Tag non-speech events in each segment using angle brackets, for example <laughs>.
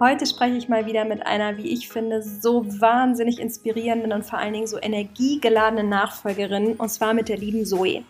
Heute spreche ich mal wieder mit einer, wie ich finde, so wahnsinnig inspirierenden und vor allen Dingen so energiegeladenen Nachfolgerin, und zwar mit der lieben Zoe.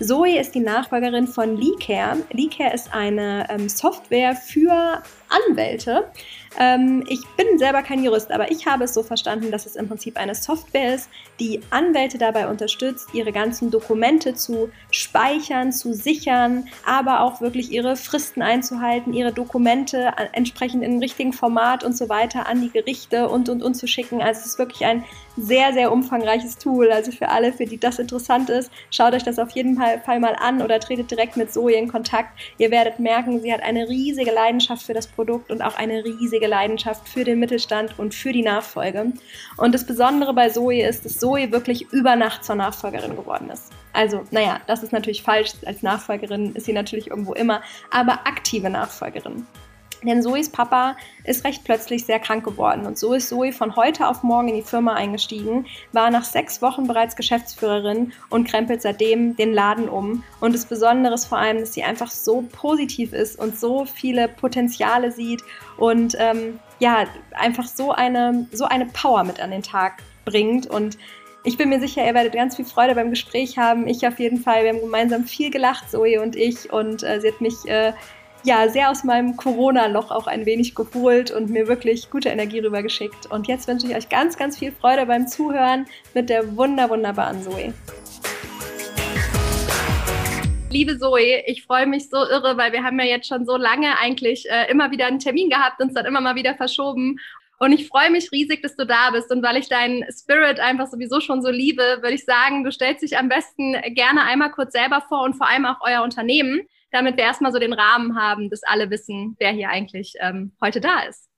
Zoe ist die Nachfolgerin von LeeCare. LeeCare ist eine ähm, Software für Anwälte. Ähm, ich bin selber kein Jurist, aber ich habe es so verstanden, dass es im Prinzip eine Software ist, die Anwälte dabei unterstützt, ihre ganzen Dokumente zu speichern, zu sichern, aber auch wirklich ihre Fristen einzuhalten, ihre Dokumente entsprechend im richtigen Format und so weiter an die Gerichte und und und zu schicken. Also es ist wirklich ein sehr, sehr umfangreiches Tool. Also für alle, für die das interessant ist, schaut euch das auf jeden Fall mal an oder tretet direkt mit Zoe in Kontakt. Ihr werdet merken, sie hat eine riesige Leidenschaft für das Produkt und auch eine riesige Leidenschaft für den Mittelstand und für die Nachfolge. Und das Besondere bei Zoe ist, dass Zoe wirklich über Nacht zur Nachfolgerin geworden ist. Also, naja, das ist natürlich falsch. Als Nachfolgerin ist sie natürlich irgendwo immer, aber aktive Nachfolgerin. Denn Zoes Papa ist recht plötzlich sehr krank geworden und so ist Zoe von heute auf morgen in die Firma eingestiegen, war nach sechs Wochen bereits Geschäftsführerin und krempelt seitdem den Laden um. Und das Besondere ist vor allem, dass sie einfach so positiv ist und so viele Potenziale sieht und ähm, ja, einfach so eine, so eine Power mit an den Tag bringt und ich bin mir sicher, ihr werdet ganz viel Freude beim Gespräch haben. Ich auf jeden Fall. Wir haben gemeinsam viel gelacht, Zoe und ich. Und äh, sie hat mich äh, ja sehr aus meinem Corona-Loch auch ein wenig geholt und mir wirklich gute Energie rübergeschickt. Und jetzt wünsche ich euch ganz, ganz viel Freude beim Zuhören mit der wunder, wunderbaren Zoe. Liebe Zoe, ich freue mich so irre, weil wir haben ja jetzt schon so lange eigentlich äh, immer wieder einen Termin gehabt, uns dann immer mal wieder verschoben. Und ich freue mich riesig, dass du da bist. Und weil ich deinen Spirit einfach sowieso schon so liebe, würde ich sagen, du stellst dich am besten gerne einmal kurz selber vor und vor allem auch euer Unternehmen damit wir erstmal so den Rahmen haben, dass alle wissen, wer hier eigentlich ähm, heute da ist.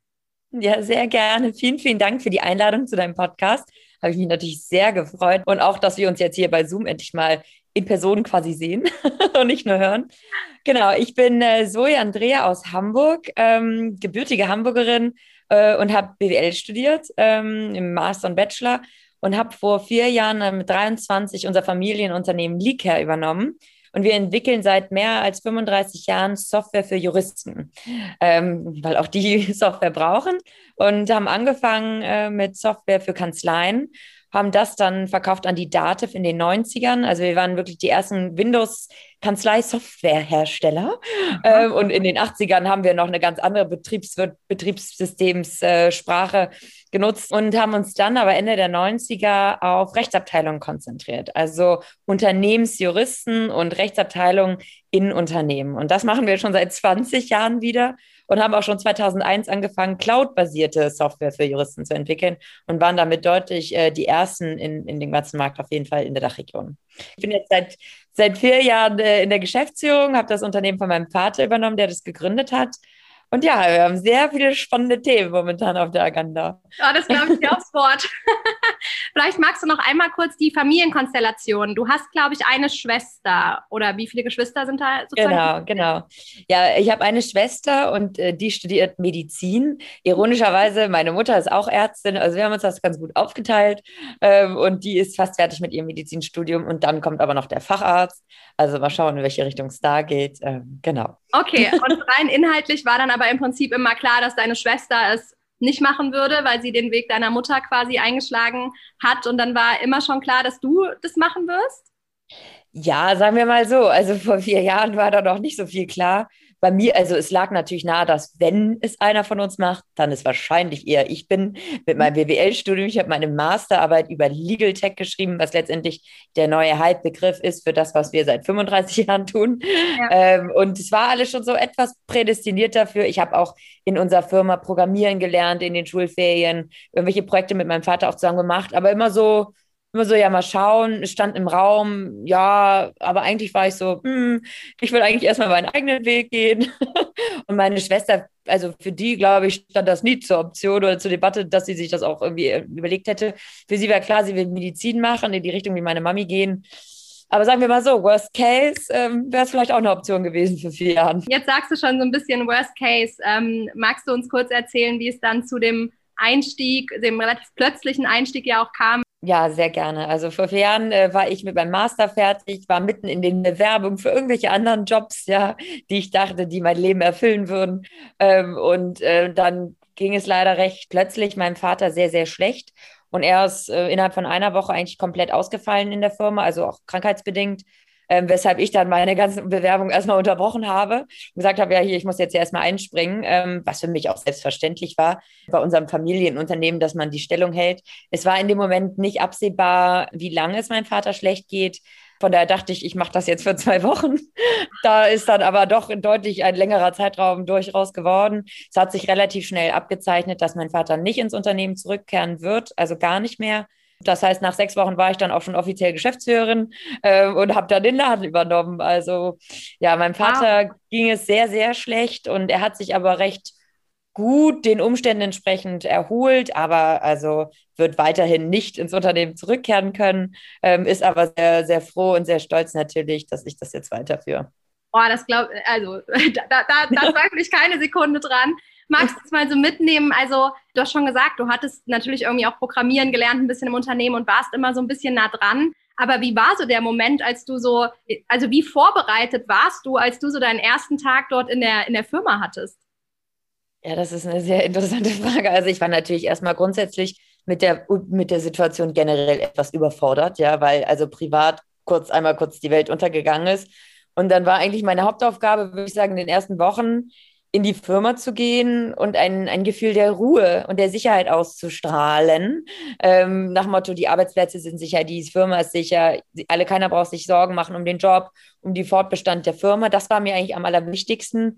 Ja, sehr gerne. Vielen, vielen Dank für die Einladung zu deinem Podcast. Habe ich mich natürlich sehr gefreut. Und auch, dass wir uns jetzt hier bei Zoom endlich mal in Person quasi sehen <laughs> und nicht nur hören. Genau, ich bin äh, Zoe Andrea aus Hamburg, ähm, gebürtige Hamburgerin äh, und habe BWL studiert ähm, im Master und Bachelor und habe vor vier Jahren äh, mit 23 unser Familienunternehmen Leacare übernommen und wir entwickeln seit mehr als 35 Jahren Software für Juristen, ähm, weil auch die <laughs> Software brauchen. Und haben angefangen äh, mit Software für Kanzleien haben das dann verkauft an die Dativ in den 90ern. Also wir waren wirklich die ersten Windows-Kanzlei-Software-Hersteller. Ähm, und in den 80ern haben wir noch eine ganz andere Betriebs Betriebssystemssprache äh, genutzt und haben uns dann aber Ende der 90er auf Rechtsabteilungen konzentriert. Also Unternehmensjuristen und Rechtsabteilungen in Unternehmen. Und das machen wir schon seit 20 Jahren wieder und haben auch schon 2001 angefangen, cloud-basierte Software für Juristen zu entwickeln und waren damit deutlich äh, die ersten in, in dem ganzen Markt, auf jeden Fall in der Dachregion. Ich bin jetzt seit, seit vier Jahren äh, in der Geschäftsführung, habe das Unternehmen von meinem Vater übernommen, der das gegründet hat und ja, wir haben sehr viele spannende Themen momentan auf der Agenda. Ja, das glaube ich dir aufs Wort. <laughs> Vielleicht magst du noch einmal kurz die Familienkonstellation. Du hast, glaube ich, eine Schwester. Oder wie viele Geschwister sind da sozusagen? Genau, genau. Ja, ich habe eine Schwester und äh, die studiert Medizin. Ironischerweise, meine Mutter ist auch Ärztin. Also wir haben uns das ganz gut aufgeteilt. Ähm, und die ist fast fertig mit ihrem Medizinstudium. Und dann kommt aber noch der Facharzt. Also mal schauen, in welche Richtung es da geht. Ähm, genau. Okay, <laughs> und rein inhaltlich war dann aber im Prinzip immer klar, dass deine Schwester es nicht machen würde, weil sie den Weg deiner Mutter quasi eingeschlagen hat. Und dann war immer schon klar, dass du das machen wirst? Ja, sagen wir mal so. Also vor vier Jahren war da noch nicht so viel klar bei mir, also es lag natürlich nahe, dass wenn es einer von uns macht, dann ist wahrscheinlich eher ich bin mit meinem BWL-Studium. Ich habe meine Masterarbeit über Legal Tech geschrieben, was letztendlich der neue Halbbegriff ist für das, was wir seit 35 Jahren tun. Ja. Ähm, und es war alles schon so etwas prädestiniert dafür. Ich habe auch in unserer Firma Programmieren gelernt in den Schulferien, irgendwelche Projekte mit meinem Vater auch zusammen gemacht, aber immer so immer so, ja, mal schauen, stand im Raum, ja, aber eigentlich war ich so, hm, ich will eigentlich erstmal meinen eigenen Weg gehen. <laughs> Und meine Schwester, also für die, glaube ich, stand das nie zur Option oder zur Debatte, dass sie sich das auch irgendwie äh, überlegt hätte. Für sie war klar, sie will Medizin machen, in die Richtung wie meine Mami gehen. Aber sagen wir mal so, Worst Case ähm, wäre es vielleicht auch eine Option gewesen für vier Jahre. Jetzt sagst du schon so ein bisschen Worst Case. Ähm, magst du uns kurz erzählen, wie es dann zu dem Einstieg, dem relativ plötzlichen Einstieg ja auch kam ja, sehr gerne. Also vor vier Jahren äh, war ich mit meinem Master fertig, war mitten in den Bewerbungen für irgendwelche anderen Jobs, ja, die ich dachte, die mein Leben erfüllen würden. Ähm, und äh, dann ging es leider recht plötzlich meinem Vater sehr, sehr schlecht. Und er ist äh, innerhalb von einer Woche eigentlich komplett ausgefallen in der Firma, also auch krankheitsbedingt ähm, weshalb ich dann meine ganzen Bewerbungen erstmal unterbrochen habe und gesagt habe, ja, hier, ich muss jetzt erstmal einspringen, ähm, was für mich auch selbstverständlich war bei unserem Familienunternehmen, dass man die Stellung hält. Es war in dem Moment nicht absehbar, wie lange es meinem Vater schlecht geht. Von daher dachte ich, ich mache das jetzt für zwei Wochen. <laughs> Da ist dann aber doch deutlich ein längerer Zeitraum durchaus geworden. Es hat sich relativ schnell abgezeichnet, dass mein Vater nicht ins Unternehmen zurückkehren wird, also gar nicht mehr. Das heißt, nach sechs Wochen war ich dann auch schon offiziell Geschäftsführerin äh, und habe dann den Laden übernommen. Also ja, meinem Vater wow. ging es sehr, sehr schlecht und er hat sich aber recht gut den Umständen entsprechend erholt, aber also wird weiterhin nicht ins Unternehmen zurückkehren können, ähm, ist aber sehr, sehr froh und sehr stolz natürlich, dass ich das jetzt weiterführe. Boah, das glaube also <laughs> da, da, da <laughs> zweifle ich keine Sekunde dran. Magst du es mal so mitnehmen? Also, du hast schon gesagt, du hattest natürlich irgendwie auch Programmieren gelernt, ein bisschen im Unternehmen und warst immer so ein bisschen nah dran. Aber wie war so der Moment, als du so, also wie vorbereitet warst du, als du so deinen ersten Tag dort in der, in der Firma hattest? Ja, das ist eine sehr interessante <laughs> Frage. Also ich war natürlich erstmal grundsätzlich mit der, mit der Situation generell etwas überfordert, ja, weil also privat kurz einmal kurz die Welt untergegangen ist. Und dann war eigentlich meine Hauptaufgabe, würde ich sagen, in den ersten Wochen in die Firma zu gehen und ein, ein Gefühl der Ruhe und der Sicherheit auszustrahlen. Ähm, nach Motto, die Arbeitsplätze sind sicher, die Firma ist sicher, alle, keiner braucht sich Sorgen machen um den Job, um den Fortbestand der Firma. Das war mir eigentlich am allerwichtigsten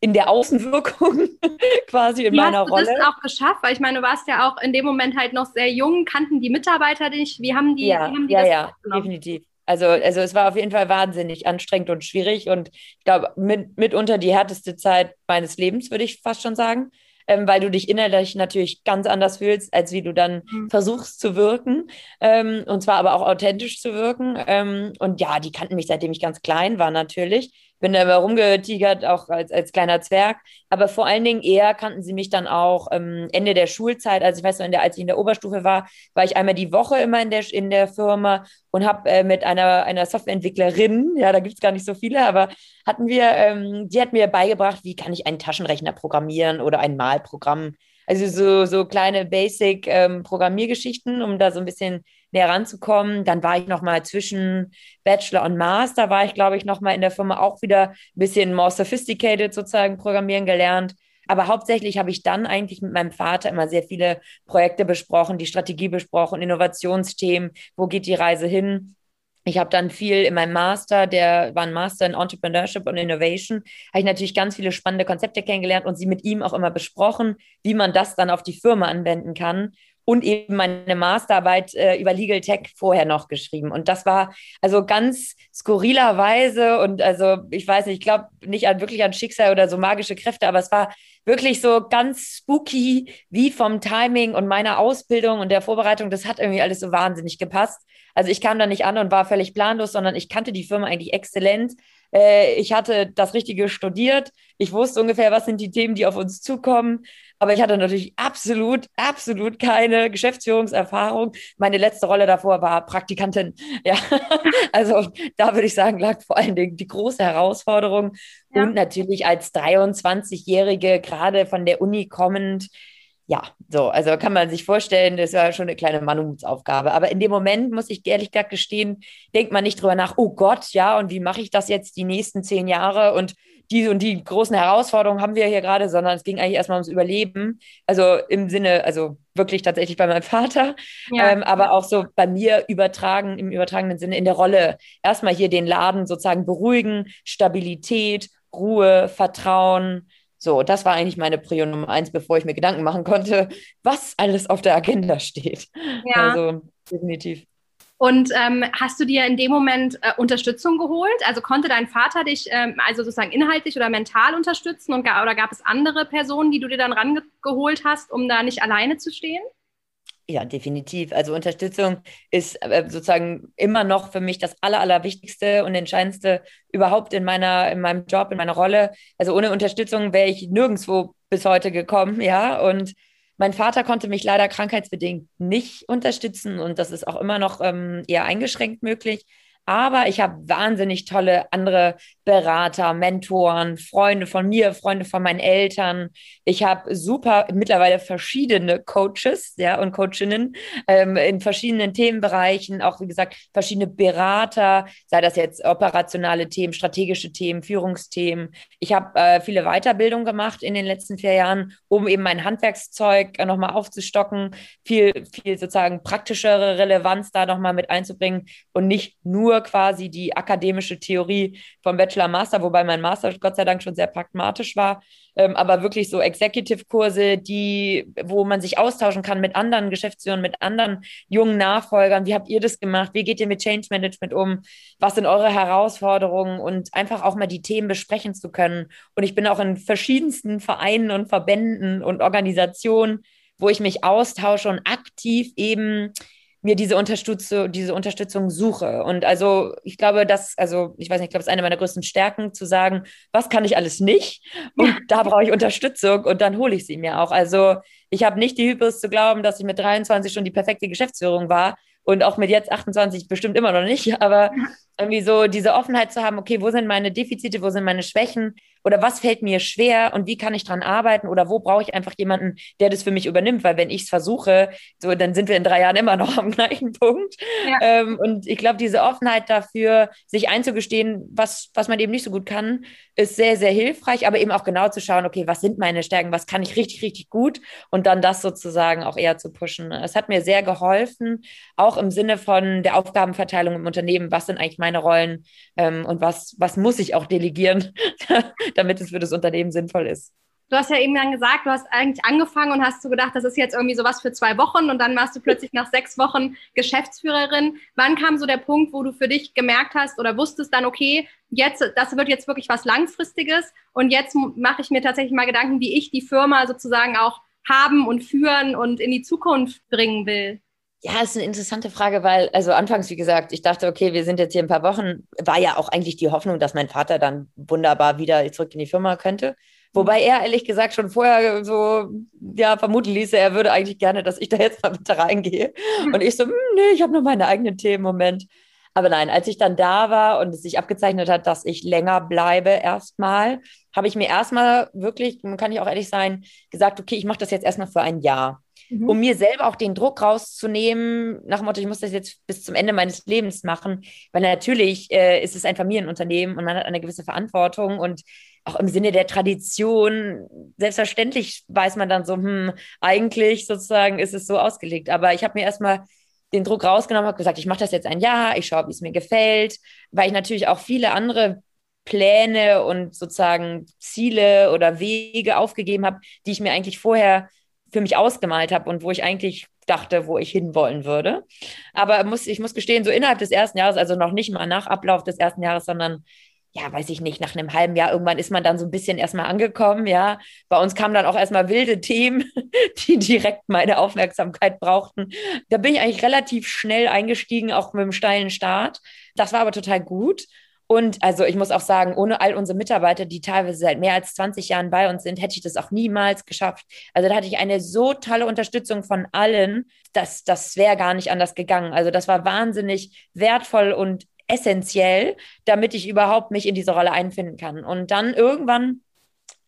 in der Außenwirkung <laughs> quasi in Wie meiner hast du Rolle. das auch geschafft? Weil ich meine, du warst ja auch in dem Moment halt noch sehr jung, kannten die Mitarbeiter dich? Wie haben die, ja, wie haben die ja, das ja, definitiv. Also, also es war auf jeden Fall wahnsinnig anstrengend und schwierig und ich glaube, mit, mitunter die härteste Zeit meines Lebens, würde ich fast schon sagen, ähm, weil du dich innerlich natürlich ganz anders fühlst, als wie du dann mhm. versuchst zu wirken ähm, und zwar aber auch authentisch zu wirken. Ähm, und ja, die kannten mich, seitdem ich ganz klein war natürlich bin da immer rumgetigert, auch als, als kleiner Zwerg. Aber vor allen Dingen eher kannten sie mich dann auch ähm, Ende der Schulzeit. Also ich weiß noch, in der, als ich in der Oberstufe war, war ich einmal die Woche immer in der, in der Firma und habe äh, mit einer, einer Softwareentwicklerin, ja, da gibt es gar nicht so viele, aber hatten wir, ähm, die hat mir beigebracht, wie kann ich einen Taschenrechner programmieren oder ein Malprogramm. Also so, so kleine Basic-Programmiergeschichten, ähm, um da so ein bisschen näher ranzukommen. Dann war ich noch mal zwischen Bachelor und Master, war ich, glaube ich, noch mal in der Firma auch wieder ein bisschen more sophisticated sozusagen programmieren gelernt. Aber hauptsächlich habe ich dann eigentlich mit meinem Vater immer sehr viele Projekte besprochen, die Strategie besprochen, Innovationsthemen, wo geht die Reise hin. Ich habe dann viel in meinem Master, der war ein Master in Entrepreneurship und Innovation, habe ich natürlich ganz viele spannende Konzepte kennengelernt und sie mit ihm auch immer besprochen, wie man das dann auf die Firma anwenden kann und eben meine Masterarbeit äh, über Legal Tech vorher noch geschrieben. Und das war also ganz skurrilerweise und also ich weiß nicht, ich glaube nicht an wirklich an Schicksal oder so magische Kräfte, aber es war wirklich so ganz spooky, wie vom Timing und meiner Ausbildung und der Vorbereitung. Das hat irgendwie alles so wahnsinnig gepasst. Also ich kam da nicht an und war völlig planlos, sondern ich kannte die Firma eigentlich exzellent. Äh, ich hatte das Richtige studiert. Ich wusste ungefähr, was sind die Themen, die auf uns zukommen. Aber ich hatte natürlich absolut, absolut keine Geschäftsführungserfahrung. Meine letzte Rolle davor war Praktikantin. Ja, <laughs> also da würde ich sagen, lag vor allen Dingen die große Herausforderung. Ja. Und natürlich als 23-Jährige, gerade von der Uni kommend, ja, so, also kann man sich vorstellen, das war schon eine kleine Mannumutsaufgabe. Aber in dem Moment, muss ich ehrlich gesagt gestehen, denkt man nicht drüber nach, oh Gott, ja, und wie mache ich das jetzt die nächsten zehn Jahre? Und die und die großen Herausforderungen haben wir hier gerade, sondern es ging eigentlich erstmal ums Überleben. Also im Sinne, also wirklich tatsächlich bei meinem <laughs> Vater, ja. ähm, aber auch so bei mir übertragen, im übertragenen Sinne in der Rolle. Erstmal hier den Laden sozusagen beruhigen, Stabilität, Ruhe, Vertrauen, so, das war eigentlich meine Prio Nummer eins, bevor ich mir Gedanken machen konnte, was alles auf der Agenda steht. Ja. Also definitiv. Und ähm, hast du dir in dem Moment äh, Unterstützung geholt? Also konnte dein Vater dich ähm, also sozusagen inhaltlich oder mental unterstützen und, oder gab es andere Personen, die du dir dann rangeholt hast, um da nicht alleine zu stehen? Ja, definitiv. Also Unterstützung ist äh, sozusagen immer noch für mich das Aller, Allerwichtigste und Entscheidendste überhaupt in meiner, in meinem Job, in meiner Rolle. Also ohne Unterstützung wäre ich nirgendwo bis heute gekommen, ja. Und mein Vater konnte mich leider krankheitsbedingt nicht unterstützen und das ist auch immer noch ähm, eher eingeschränkt möglich. Aber ich habe wahnsinnig tolle andere Berater, Mentoren, Freunde von mir, Freunde von meinen Eltern. Ich habe super mittlerweile verschiedene Coaches ja, und Coachinnen ähm, in verschiedenen Themenbereichen, auch wie gesagt, verschiedene Berater, sei das jetzt operationale Themen, strategische Themen, Führungsthemen. Ich habe äh, viele Weiterbildungen gemacht in den letzten vier Jahren, um eben mein Handwerkszeug äh, nochmal aufzustocken, viel, viel sozusagen praktischere Relevanz da nochmal mit einzubringen und nicht nur quasi die akademische Theorie vom Bachelor Master, wobei mein Master Gott sei Dank schon sehr pragmatisch war, ähm, aber wirklich so Executive-Kurse, die, wo man sich austauschen kann mit anderen Geschäftsführern, mit anderen jungen Nachfolgern. Wie habt ihr das gemacht? Wie geht ihr mit Change Management um? Was sind eure Herausforderungen? Und einfach auch mal die Themen besprechen zu können. Und ich bin auch in verschiedensten Vereinen und Verbänden und Organisationen, wo ich mich austausche und aktiv eben mir diese Unterstützung, diese Unterstützung suche. Und also ich glaube, dass, also ich weiß nicht, ich glaube, es ist eine meiner größten Stärken, zu sagen, was kann ich alles nicht? Und da brauche ich Unterstützung und dann hole ich sie mir auch. Also ich habe nicht die Hybris zu glauben, dass ich mit 23 schon die perfekte Geschäftsführung war und auch mit jetzt 28 bestimmt immer noch nicht, <laughs> aber irgendwie so diese Offenheit zu haben, okay, wo sind meine Defizite, wo sind meine Schwächen oder was fällt mir schwer und wie kann ich dran arbeiten oder wo brauche ich einfach jemanden, der das für mich übernimmt, weil wenn ich es versuche, so dann sind wir in drei Jahren immer noch am gleichen Punkt. Ja. Ähm, und ich glaube, diese Offenheit dafür, sich einzugestehen, was, was man eben nicht so gut kann, ist sehr, sehr hilfreich, aber eben auch genau zu schauen, okay, was sind meine Stärken, was kann ich richtig, richtig gut und dann das sozusagen auch eher zu pushen. Es hat mir sehr geholfen, auch im Sinne von der Aufgabenverteilung im Unternehmen, was sind eigentlich meine Rollen ähm, und was, was muss ich auch delegieren, <laughs> damit es für das Unternehmen sinnvoll ist. Du hast ja eben dann gesagt, du hast eigentlich angefangen und hast so gedacht, das ist jetzt irgendwie sowas für zwei Wochen und dann warst du plötzlich nach sechs Wochen Geschäftsführerin. Wann kam so der Punkt, wo du für dich gemerkt hast oder wusstest dann, okay, jetzt, das wird jetzt wirklich was Langfristiges und jetzt mache ich mir tatsächlich mal Gedanken, wie ich die Firma sozusagen auch haben und führen und in die Zukunft bringen will? Ja, ist eine interessante Frage, weil, also anfangs, wie gesagt, ich dachte, okay, wir sind jetzt hier ein paar Wochen, war ja auch eigentlich die Hoffnung, dass mein Vater dann wunderbar wieder zurück in die Firma könnte. Wobei er ehrlich gesagt schon vorher so, ja, vermuten ließe, er würde eigentlich gerne, dass ich da jetzt mal mit reingehe. Und ich so, hm, nee, ich habe nur meine eigenen Themen im Moment. Aber nein, als ich dann da war und es sich abgezeichnet hat, dass ich länger bleibe erstmal, habe ich mir erstmal wirklich, kann ich auch ehrlich sein, gesagt, okay, ich mache das jetzt erstmal für ein Jahr mhm. um mir selber auch den Druck rauszunehmen, nach dem Motto, ich muss das jetzt bis zum Ende meines Lebens machen, weil natürlich äh, ist es ein Familienunternehmen und man hat eine gewisse Verantwortung und auch im Sinne der Tradition, selbstverständlich weiß man dann so, hm, eigentlich sozusagen ist es so ausgelegt. Aber ich habe mir erstmal den Druck rausgenommen, habe gesagt, ich mache das jetzt ein Jahr, ich schaue, wie es mir gefällt, weil ich natürlich auch viele andere Pläne und sozusagen Ziele oder Wege aufgegeben habe, die ich mir eigentlich vorher für mich ausgemalt habe und wo ich eigentlich dachte, wo ich hinwollen würde. Aber muss, ich muss gestehen, so innerhalb des ersten Jahres, also noch nicht mal nach Ablauf des ersten Jahres, sondern ja, weiß ich nicht, nach einem halben Jahr irgendwann ist man dann so ein bisschen erstmal angekommen, ja. Bei uns kamen dann auch erstmal wilde Themen, <laughs> die direkt meine Aufmerksamkeit brauchten. Da bin ich eigentlich relativ schnell eingestiegen, auch mit einem steilen Start. Das war aber total gut. Und also ich muss auch sagen, ohne all unsere Mitarbeiter, die teilweise seit mehr als 20 Jahren bei uns sind, hätte ich das auch niemals geschafft. Also da hatte ich eine so tolle Unterstützung von allen, dass das wäre gar nicht anders gegangen. Also das war wahnsinnig wertvoll und essentiell, damit ich überhaupt mich in diese Rolle einfinden kann. Und dann irgendwann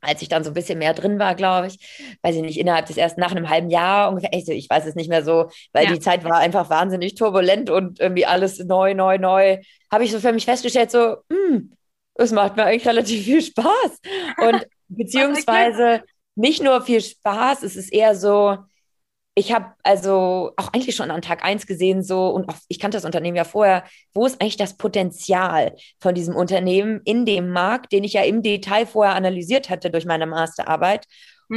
als ich dann so ein bisschen mehr drin war, glaube ich, weiß ich nicht, innerhalb des ersten, nach einem halben Jahr ungefähr, ich, ich weiß es nicht mehr so, weil ja. die Zeit war einfach wahnsinnig turbulent und irgendwie alles neu, neu, neu, habe ich so für mich festgestellt, so, hm, es macht mir eigentlich relativ viel Spaß. <laughs> Und beziehungsweise nicht nur viel Spaß, es ist eher so, ich habe also auch eigentlich schon an Tag 1 gesehen, so, und auch, ich kannte das Unternehmen ja vorher, wo ist eigentlich das Potenzial von diesem Unternehmen in dem Markt, den ich ja im Detail vorher analysiert hatte durch meine Masterarbeit.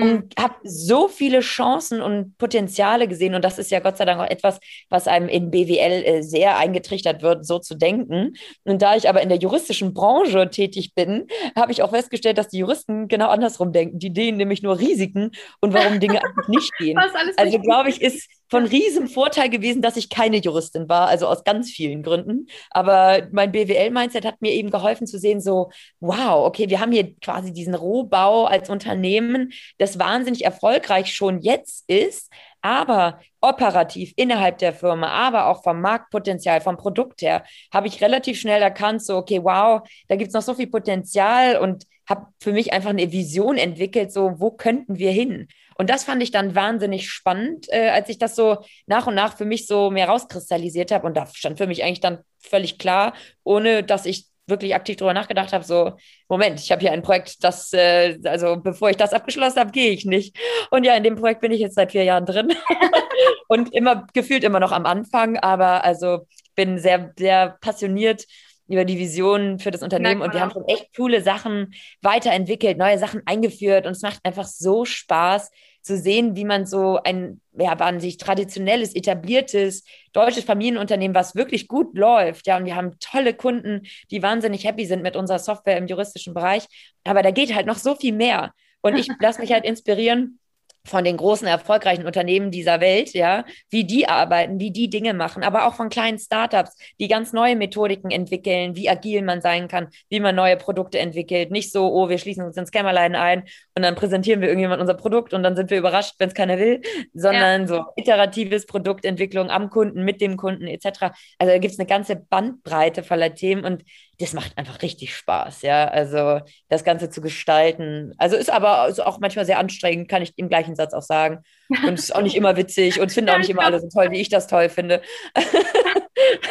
Und habe so viele Chancen und Potenziale gesehen. Und das ist ja Gott sei Dank auch etwas, was einem in BWL äh, sehr eingetrichtert wird, so zu denken. Und da ich aber in der juristischen Branche tätig bin, habe ich auch festgestellt, dass die Juristen genau andersrum denken. Die denen nämlich nur Risiken und warum Dinge <laughs> einfach nicht gehen. Also glaube ich, ist von riesem Vorteil gewesen, dass ich keine Juristin war, also aus ganz vielen Gründen. Aber mein BWL-Mindset hat mir eben geholfen zu sehen, so, wow, okay, wir haben hier quasi diesen Rohbau als Unternehmen, das wahnsinnig erfolgreich schon jetzt ist, aber operativ innerhalb der Firma, aber auch vom Marktpotenzial, vom Produkt her, habe ich relativ schnell erkannt, so, okay, wow, da gibt es noch so viel Potenzial und habe für mich einfach eine Vision entwickelt, so, wo könnten wir hin? Und das fand ich dann wahnsinnig spannend, äh, als ich das so nach und nach für mich so mehr rauskristallisiert habe. Und da stand für mich eigentlich dann völlig klar, ohne dass ich wirklich aktiv darüber nachgedacht habe, so, Moment, ich habe hier ein Projekt, das, äh, also bevor ich das abgeschlossen habe, gehe ich nicht. Und ja, in dem Projekt bin ich jetzt seit vier Jahren drin <laughs> und immer gefühlt immer noch am Anfang, aber also bin sehr, sehr passioniert über die Vision für das Unternehmen. Und wir haben schon echt coole Sachen weiterentwickelt, neue Sachen eingeführt. Und es macht einfach so Spaß zu sehen, wie man so ein ja, sich traditionelles, etabliertes deutsches Familienunternehmen, was wirklich gut läuft, ja, und wir haben tolle Kunden, die wahnsinnig happy sind mit unserer Software im juristischen Bereich, aber da geht halt noch so viel mehr. Und ich lasse mich halt <laughs> inspirieren von den großen erfolgreichen Unternehmen dieser Welt, ja, wie die arbeiten, wie die Dinge machen, aber auch von kleinen Startups, die ganz neue Methodiken entwickeln, wie agil man sein kann, wie man neue Produkte entwickelt. Nicht so, oh, wir schließen uns ins Kämmerlein ein und dann präsentieren wir irgendjemand unser Produkt und dann sind wir überrascht, wenn es keiner will, <laughs> sondern ja. so iteratives Produktentwicklung am Kunden, mit dem Kunden etc. Also da gibt es eine ganze Bandbreite voller Themen und das macht einfach richtig Spaß, ja. Also das Ganze zu gestalten. Also ist aber ist auch manchmal sehr anstrengend, kann ich im gleichen Satz auch sagen. Und ist auch nicht immer witzig und finde auch nicht immer alle so toll, wie ich das toll finde. <laughs>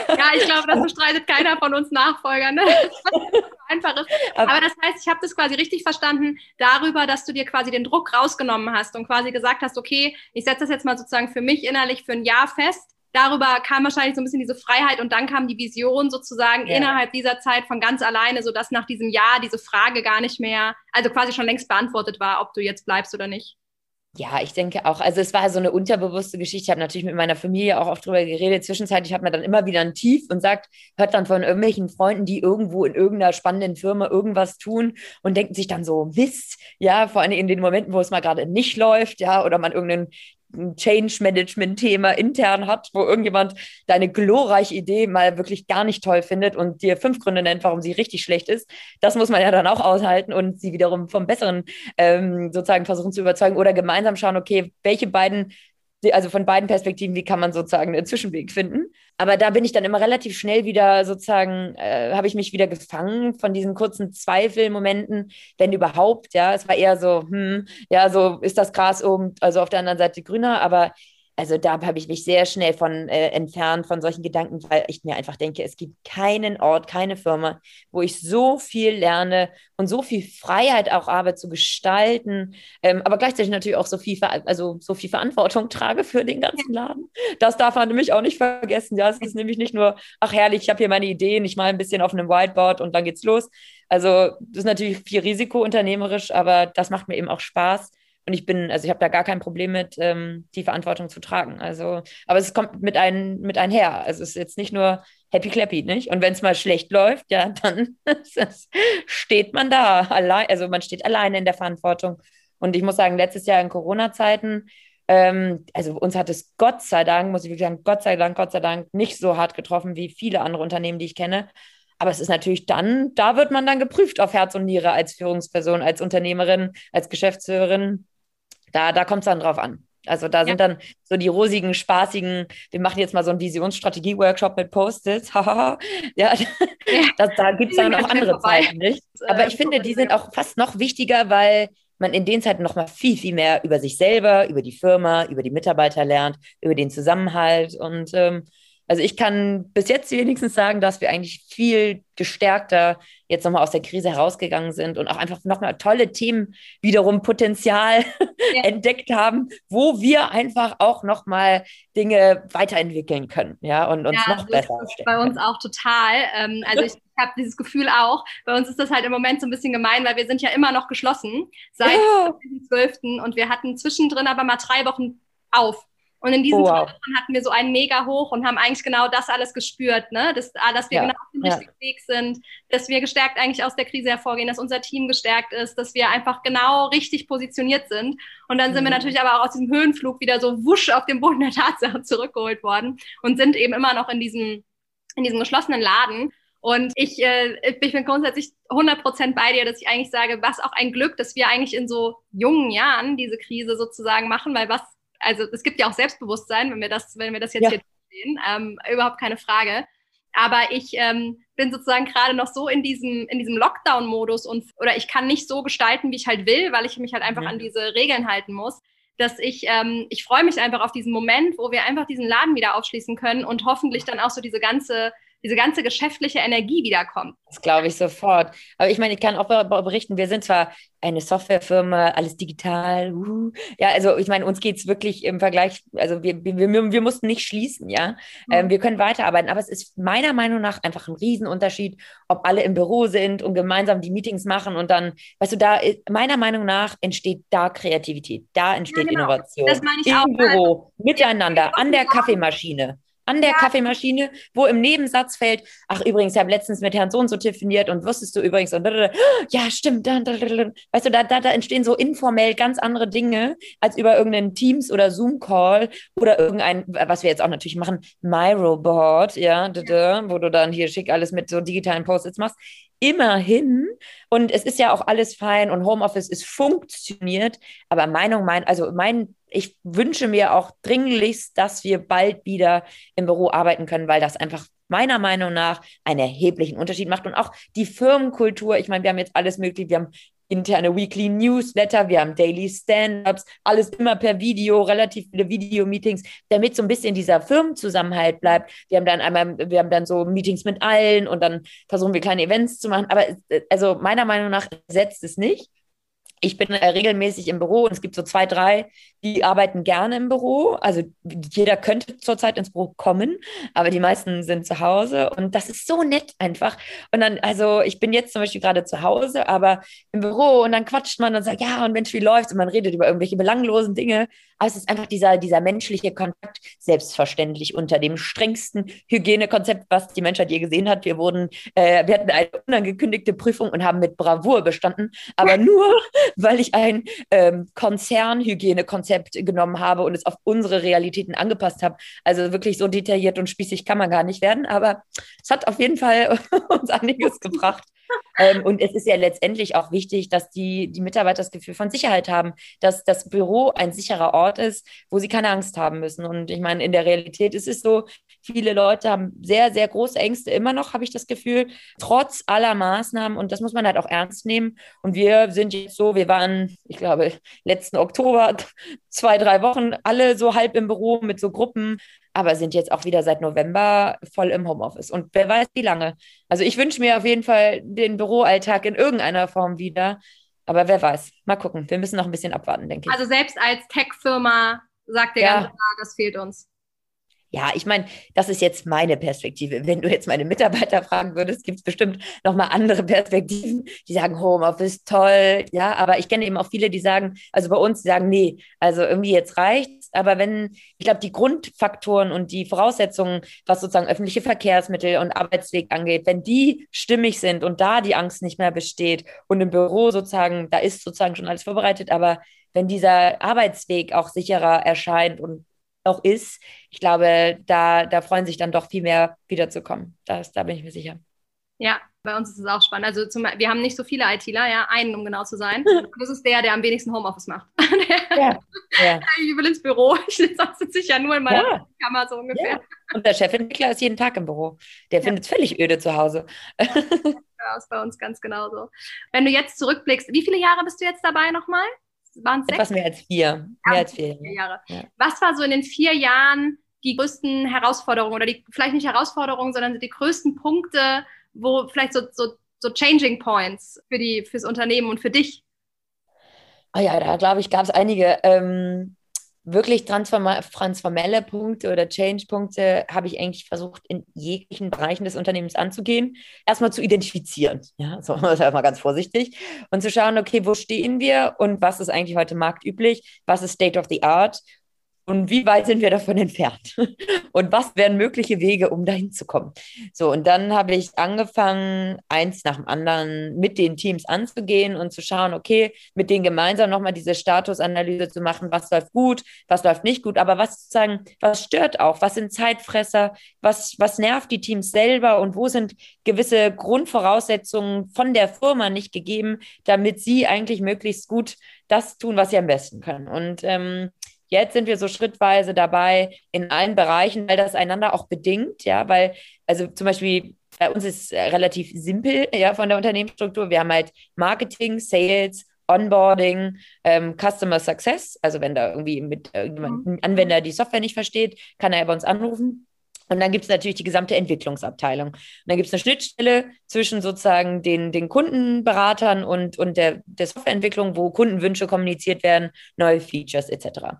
Ja, ich glaube, das bestreitet keiner von uns Nachfolgern. Ne? <laughs> Einfach ist. Aber das heißt, ich habe das quasi richtig verstanden darüber, dass du dir quasi den Druck rausgenommen hast und quasi gesagt hast, okay, ich setze das jetzt mal sozusagen für mich innerlich für ein Jahr fest darüber kam wahrscheinlich so ein bisschen diese Freiheit und dann kam die Vision sozusagen ja. innerhalb dieser Zeit von ganz alleine, sodass nach diesem Jahr diese Frage gar nicht mehr, also quasi schon längst beantwortet war, ob du jetzt bleibst oder nicht. Ja, ich denke auch. Also es war so eine unterbewusste Geschichte. Ich habe natürlich mit meiner Familie auch oft drüber geredet. Zwischenzeitlich hat man dann immer wieder ein Tief und sagt, hört dann von irgendwelchen Freunden, die irgendwo in irgendeiner spannenden Firma irgendwas tun und denkt sich dann so, Mist, ja, vor allem in den Momenten, wo es mal gerade nicht läuft, ja, oder man irgendeinen ein Change-Management-Thema intern hat, wo irgendjemand deine glorreiche Idee mal wirklich gar nicht toll findet und dir fünf Gründe nennt, warum sie richtig schlecht ist. Das muss man ja dann auch aushalten und sie wiederum vom Besseren ähm, sozusagen versuchen zu überzeugen oder gemeinsam schauen, okay, welche beiden also von beiden Perspektiven, wie kann man sozusagen einen Zwischenweg finden. Aber da bin ich dann immer relativ schnell wieder sozusagen, äh, habe ich mich wieder gefangen von diesen kurzen Zweifelmomenten, wenn überhaupt, ja. Es war eher so, hm, ja, so ist das Gras oben, also auf der anderen Seite grüner, aber also da habe ich mich sehr schnell von äh, entfernt von solchen Gedanken, weil ich mir einfach denke, es gibt keinen Ort, keine Firma, wo ich so viel lerne und so viel Freiheit auch habe zu gestalten, ähm, aber gleichzeitig natürlich auch so viel, also so viel Verantwortung <laughs> trage für den ganzen Laden. Das darf man nämlich auch nicht vergessen. Ja, es ist nämlich nicht nur, ach herrlich, ich habe hier meine Ideen, ich mal ein bisschen auf einem Whiteboard und dann geht's los. Also das ist natürlich viel Risiko unternehmerisch, aber das macht mir eben auch Spaß. Und ich bin, also ich habe da gar kein Problem mit, ähm, die Verantwortung zu tragen. Also, aber es kommt mit, ein, mit einher. Also es ist jetzt nicht nur happy clappy, nicht? Und wenn es mal schlecht läuft, ja, dann <laughs> steht man da allein, also man steht alleine in der Verantwortung. Und ich muss sagen, letztes Jahr in Corona-Zeiten, ähm, also uns hat es Gott sei Dank, muss ich wirklich sagen, Gott sei Dank, Gott sei Dank, nicht so hart getroffen wie viele andere Unternehmen, die ich kenne. Aber es ist natürlich dann, da wird man dann geprüft auf Herz und Niere als Führungsperson, als Unternehmerin, als Geschäftsführerin da, da kommt es dann drauf an. Also da sind dann so die rosigen, spaßigen, wir machen jetzt mal so einen Visionsstrategie-Workshop mit Post-its. <laughs> ja, ja. Das, da gibt es dann auch andere Zeiten, nicht? Aber ich finde, die sind auch fast noch wichtiger, weil man in den Zeiten noch mal viel, viel mehr über sich selber, über die Firma, über die Mitarbeiter lernt, über den Zusammenhalt. Und ähm, also ich kann bis jetzt wenigstens sagen, dass wir eigentlich viel gestärkter jetzt nochmal aus der Krise herausgegangen sind und auch einfach nochmal tolle Themen wiederum Potenzial ja. <laughs> entdeckt haben, wo wir einfach auch nochmal Dinge weiterentwickeln können, ja, und uns ja, noch besser ist Bei uns auch total. Ähm, <laughs> also ich habe dieses Gefühl auch. Bei uns ist das halt im Moment so ein bisschen gemein, weil wir sind ja immer noch geschlossen seit ja. dem 12. und wir hatten zwischendrin aber mal drei Wochen auf. Und in diesen oh, wow. Wochen hatten wir so einen mega hoch und haben eigentlich genau das alles gespürt, ne? dass, ah, dass wir ja, genau auf dem ja. richtigen Weg sind, dass wir gestärkt eigentlich aus der Krise hervorgehen, dass unser Team gestärkt ist, dass wir einfach genau richtig positioniert sind. Und dann sind mhm. wir natürlich aber auch aus diesem Höhenflug wieder so wusch auf den Boden der Tatsache <laughs> zurückgeholt worden und sind eben immer noch in diesem, in diesem geschlossenen Laden. Und ich, äh, ich bin grundsätzlich 100% bei dir, dass ich eigentlich sage, was auch ein Glück, dass wir eigentlich in so jungen Jahren diese Krise sozusagen machen, weil was, also es gibt ja auch Selbstbewusstsein, wenn wir das, wenn wir das jetzt ja. hier sehen, ähm, überhaupt keine Frage. Aber ich ähm, bin sozusagen gerade noch so in diesem, in diesem Lockdown-Modus und oder ich kann nicht so gestalten, wie ich halt will, weil ich mich halt einfach mhm. an diese Regeln halten muss. Dass ich, ähm, ich freue mich einfach auf diesen Moment, wo wir einfach diesen Laden wieder aufschließen können und hoffentlich dann auch so diese ganze diese ganze geschäftliche Energie wiederkommt. Das glaube ich sofort. Aber ich meine, ich kann auch berichten, wir sind zwar eine Softwarefirma, alles digital. Uh, ja, also ich meine, uns geht es wirklich im Vergleich, also wir, wir, wir, wir mussten nicht schließen, ja. Mhm. Ähm, wir können weiterarbeiten, aber es ist meiner Meinung nach einfach ein Riesenunterschied, ob alle im Büro sind und gemeinsam die Meetings machen und dann, weißt du, da meiner Meinung nach entsteht da Kreativität, da entsteht ja, genau. Innovation. Das meine ich Im auch. Büro, miteinander, an der Kaffeemaschine an der ja. Kaffeemaschine, wo im Nebensatz fällt, ach übrigens, ich habe letztens mit Herrn Sohn so telefoniert und wusstest du übrigens, und ja, stimmt, weißt du, da, da, da entstehen so informell ganz andere Dinge als über irgendeinen Teams- oder Zoom-Call oder irgendein, was wir jetzt auch natürlich machen, Myroboard, ja, wo du dann hier schick alles mit so digitalen Post-its machst immerhin. Und es ist ja auch alles fein und Homeoffice ist funktioniert. Aber Meinung, mein, also mein ich wünsche mir auch dringlichst, dass wir bald wieder im Büro arbeiten können, weil das einfach meiner Meinung nach einen erheblichen Unterschied macht. Und auch die Firmenkultur, ich meine, wir haben jetzt alles möglich, wir haben interne Weekly Newsletter, wir haben Daily Stand-ups, alles immer per Video, relativ viele Videomeetings, damit so ein bisschen dieser Firmenzusammenhalt bleibt. Wir haben dann einmal, wir haben dann so Meetings mit allen und dann versuchen wir kleine Events zu machen. Aber äh, also meiner Meinung nach setzt es nicht ich bin äh, regelmäßig im Büro und es gibt so zwei, drei, die arbeiten gerne im Büro. Also jeder könnte zurzeit ins Büro kommen, aber die meisten sind zu Hause und das ist so nett einfach. Und dann, also ich bin jetzt zum Beispiel gerade zu Hause, aber im Büro und dann quatscht man und sagt, ja, und Mensch, wie läuft's? Und man redet über irgendwelche belanglosen Dinge. Aber es ist einfach dieser, dieser menschliche Kontakt, selbstverständlich unter dem strengsten Hygienekonzept, was die Menschheit je gesehen hat. Wir wurden, äh, wir hatten eine unangekündigte Prüfung und haben mit Bravour bestanden, aber <laughs> nur weil ich ein ähm, Konzernhygienekonzept genommen habe und es auf unsere Realitäten angepasst habe. Also wirklich so detailliert und spießig kann man gar nicht werden, aber es hat auf jeden Fall <laughs> uns einiges gebracht. Ähm, und es ist ja letztendlich auch wichtig, dass die, die Mitarbeiter das Gefühl von Sicherheit haben, dass das Büro ein sicherer Ort ist, wo sie keine Angst haben müssen. Und ich meine, in der Realität ist es so, viele Leute haben sehr, sehr große Ängste immer noch, habe ich das Gefühl, trotz aller Maßnahmen. Und das muss man halt auch ernst nehmen. Und wir sind jetzt so, wir waren, ich glaube, letzten Oktober <laughs> zwei, drei Wochen alle so halb im Büro mit so Gruppen aber sind jetzt auch wieder seit November voll im Homeoffice. Und wer weiß, wie lange. Also ich wünsche mir auf jeden Fall den Büroalltag in irgendeiner Form wieder. Aber wer weiß. Mal gucken. Wir müssen noch ein bisschen abwarten, denke ich. Also selbst als Tech-Firma sagt der ja. ganze Tag, das fehlt uns. Ja, ich meine, das ist jetzt meine Perspektive. Wenn du jetzt meine Mitarbeiter fragen würdest, gibt es bestimmt nochmal andere Perspektiven, die sagen, Homeoffice toll, ja, aber ich kenne eben auch viele, die sagen, also bei uns, die sagen, nee, also irgendwie jetzt reicht's. Aber wenn, ich glaube, die Grundfaktoren und die Voraussetzungen, was sozusagen öffentliche Verkehrsmittel und Arbeitsweg angeht, wenn die stimmig sind und da die Angst nicht mehr besteht und im Büro sozusagen, da ist sozusagen schon alles vorbereitet, aber wenn dieser Arbeitsweg auch sicherer erscheint und auch ist, ich glaube, da, da freuen sich dann doch viel mehr wiederzukommen. Das, da bin ich mir sicher. Ja, bei uns ist es auch spannend. Also zum, wir haben nicht so viele ITler, ja, einen, um genau zu sein. <laughs> Das ist der, der am wenigsten Homeoffice macht. <laughs> ja, ja. <laughs> Ich will ins Büro. Ich sitze ich ja nur in meiner ja. Kammer so ungefähr. Ja. Und der Chefentwickler ist jeden Tag im Büro. Der ja. findet es völlig öde zu Hause. ja, ist bei uns ganz genauso. Wenn du jetzt zurückblickst, wie viele Jahre bist du jetzt dabei nochmal? Waren es Etwas mehr als vier. Mehr als vier, vier Jahre. Ja. Was war so in den vier Jahren die größten Herausforderungen oder die, vielleicht nicht Herausforderungen, sondern die größten Punkte, wo vielleicht so, so, so Changing Points für die, fürs Unternehmen und für dich? Oh ja, da glaube ich, gab es einige. Ähm, wirklich transformelle Punkte oder Change-Punkte habe ich eigentlich versucht, in jeglichen Bereichen des Unternehmens anzugehen. Erstmal zu identifizieren, ja, so <laughs> ist erstmal ganz vorsichtig. Und zu schauen, okay, wo stehen wir und was ist eigentlich heute marktüblich, was ist State of the Art und wie weit sind wir davon entfernt? <laughs> Und was wären mögliche Wege, um dahin zu kommen? So, und dann habe ich angefangen, eins nach dem anderen mit den Teams anzugehen und zu schauen, okay, mit denen gemeinsam nochmal diese Statusanalyse zu machen, was läuft gut, was läuft nicht gut, aber was sozusagen, was stört auch, was sind Zeitfresser, was, was nervt die Teams selber und wo sind gewisse Grundvoraussetzungen von der Firma nicht gegeben, damit sie eigentlich möglichst gut das tun, was sie am besten können. Und ähm, Jetzt sind wir so schrittweise dabei in allen Bereichen, weil das einander auch bedingt, ja, weil, also zum Beispiel bei uns ist relativ simpel, ja, von der Unternehmensstruktur. Wir haben halt Marketing, Sales, Onboarding, ähm, Customer Success. Also wenn da irgendwie mit äh, ein Anwender die Software nicht versteht, kann er bei uns anrufen. Und dann gibt es natürlich die gesamte Entwicklungsabteilung. Und dann gibt es eine Schnittstelle zwischen sozusagen den, den Kundenberatern und, und der, der Softwareentwicklung, wo Kundenwünsche kommuniziert werden, neue Features etc.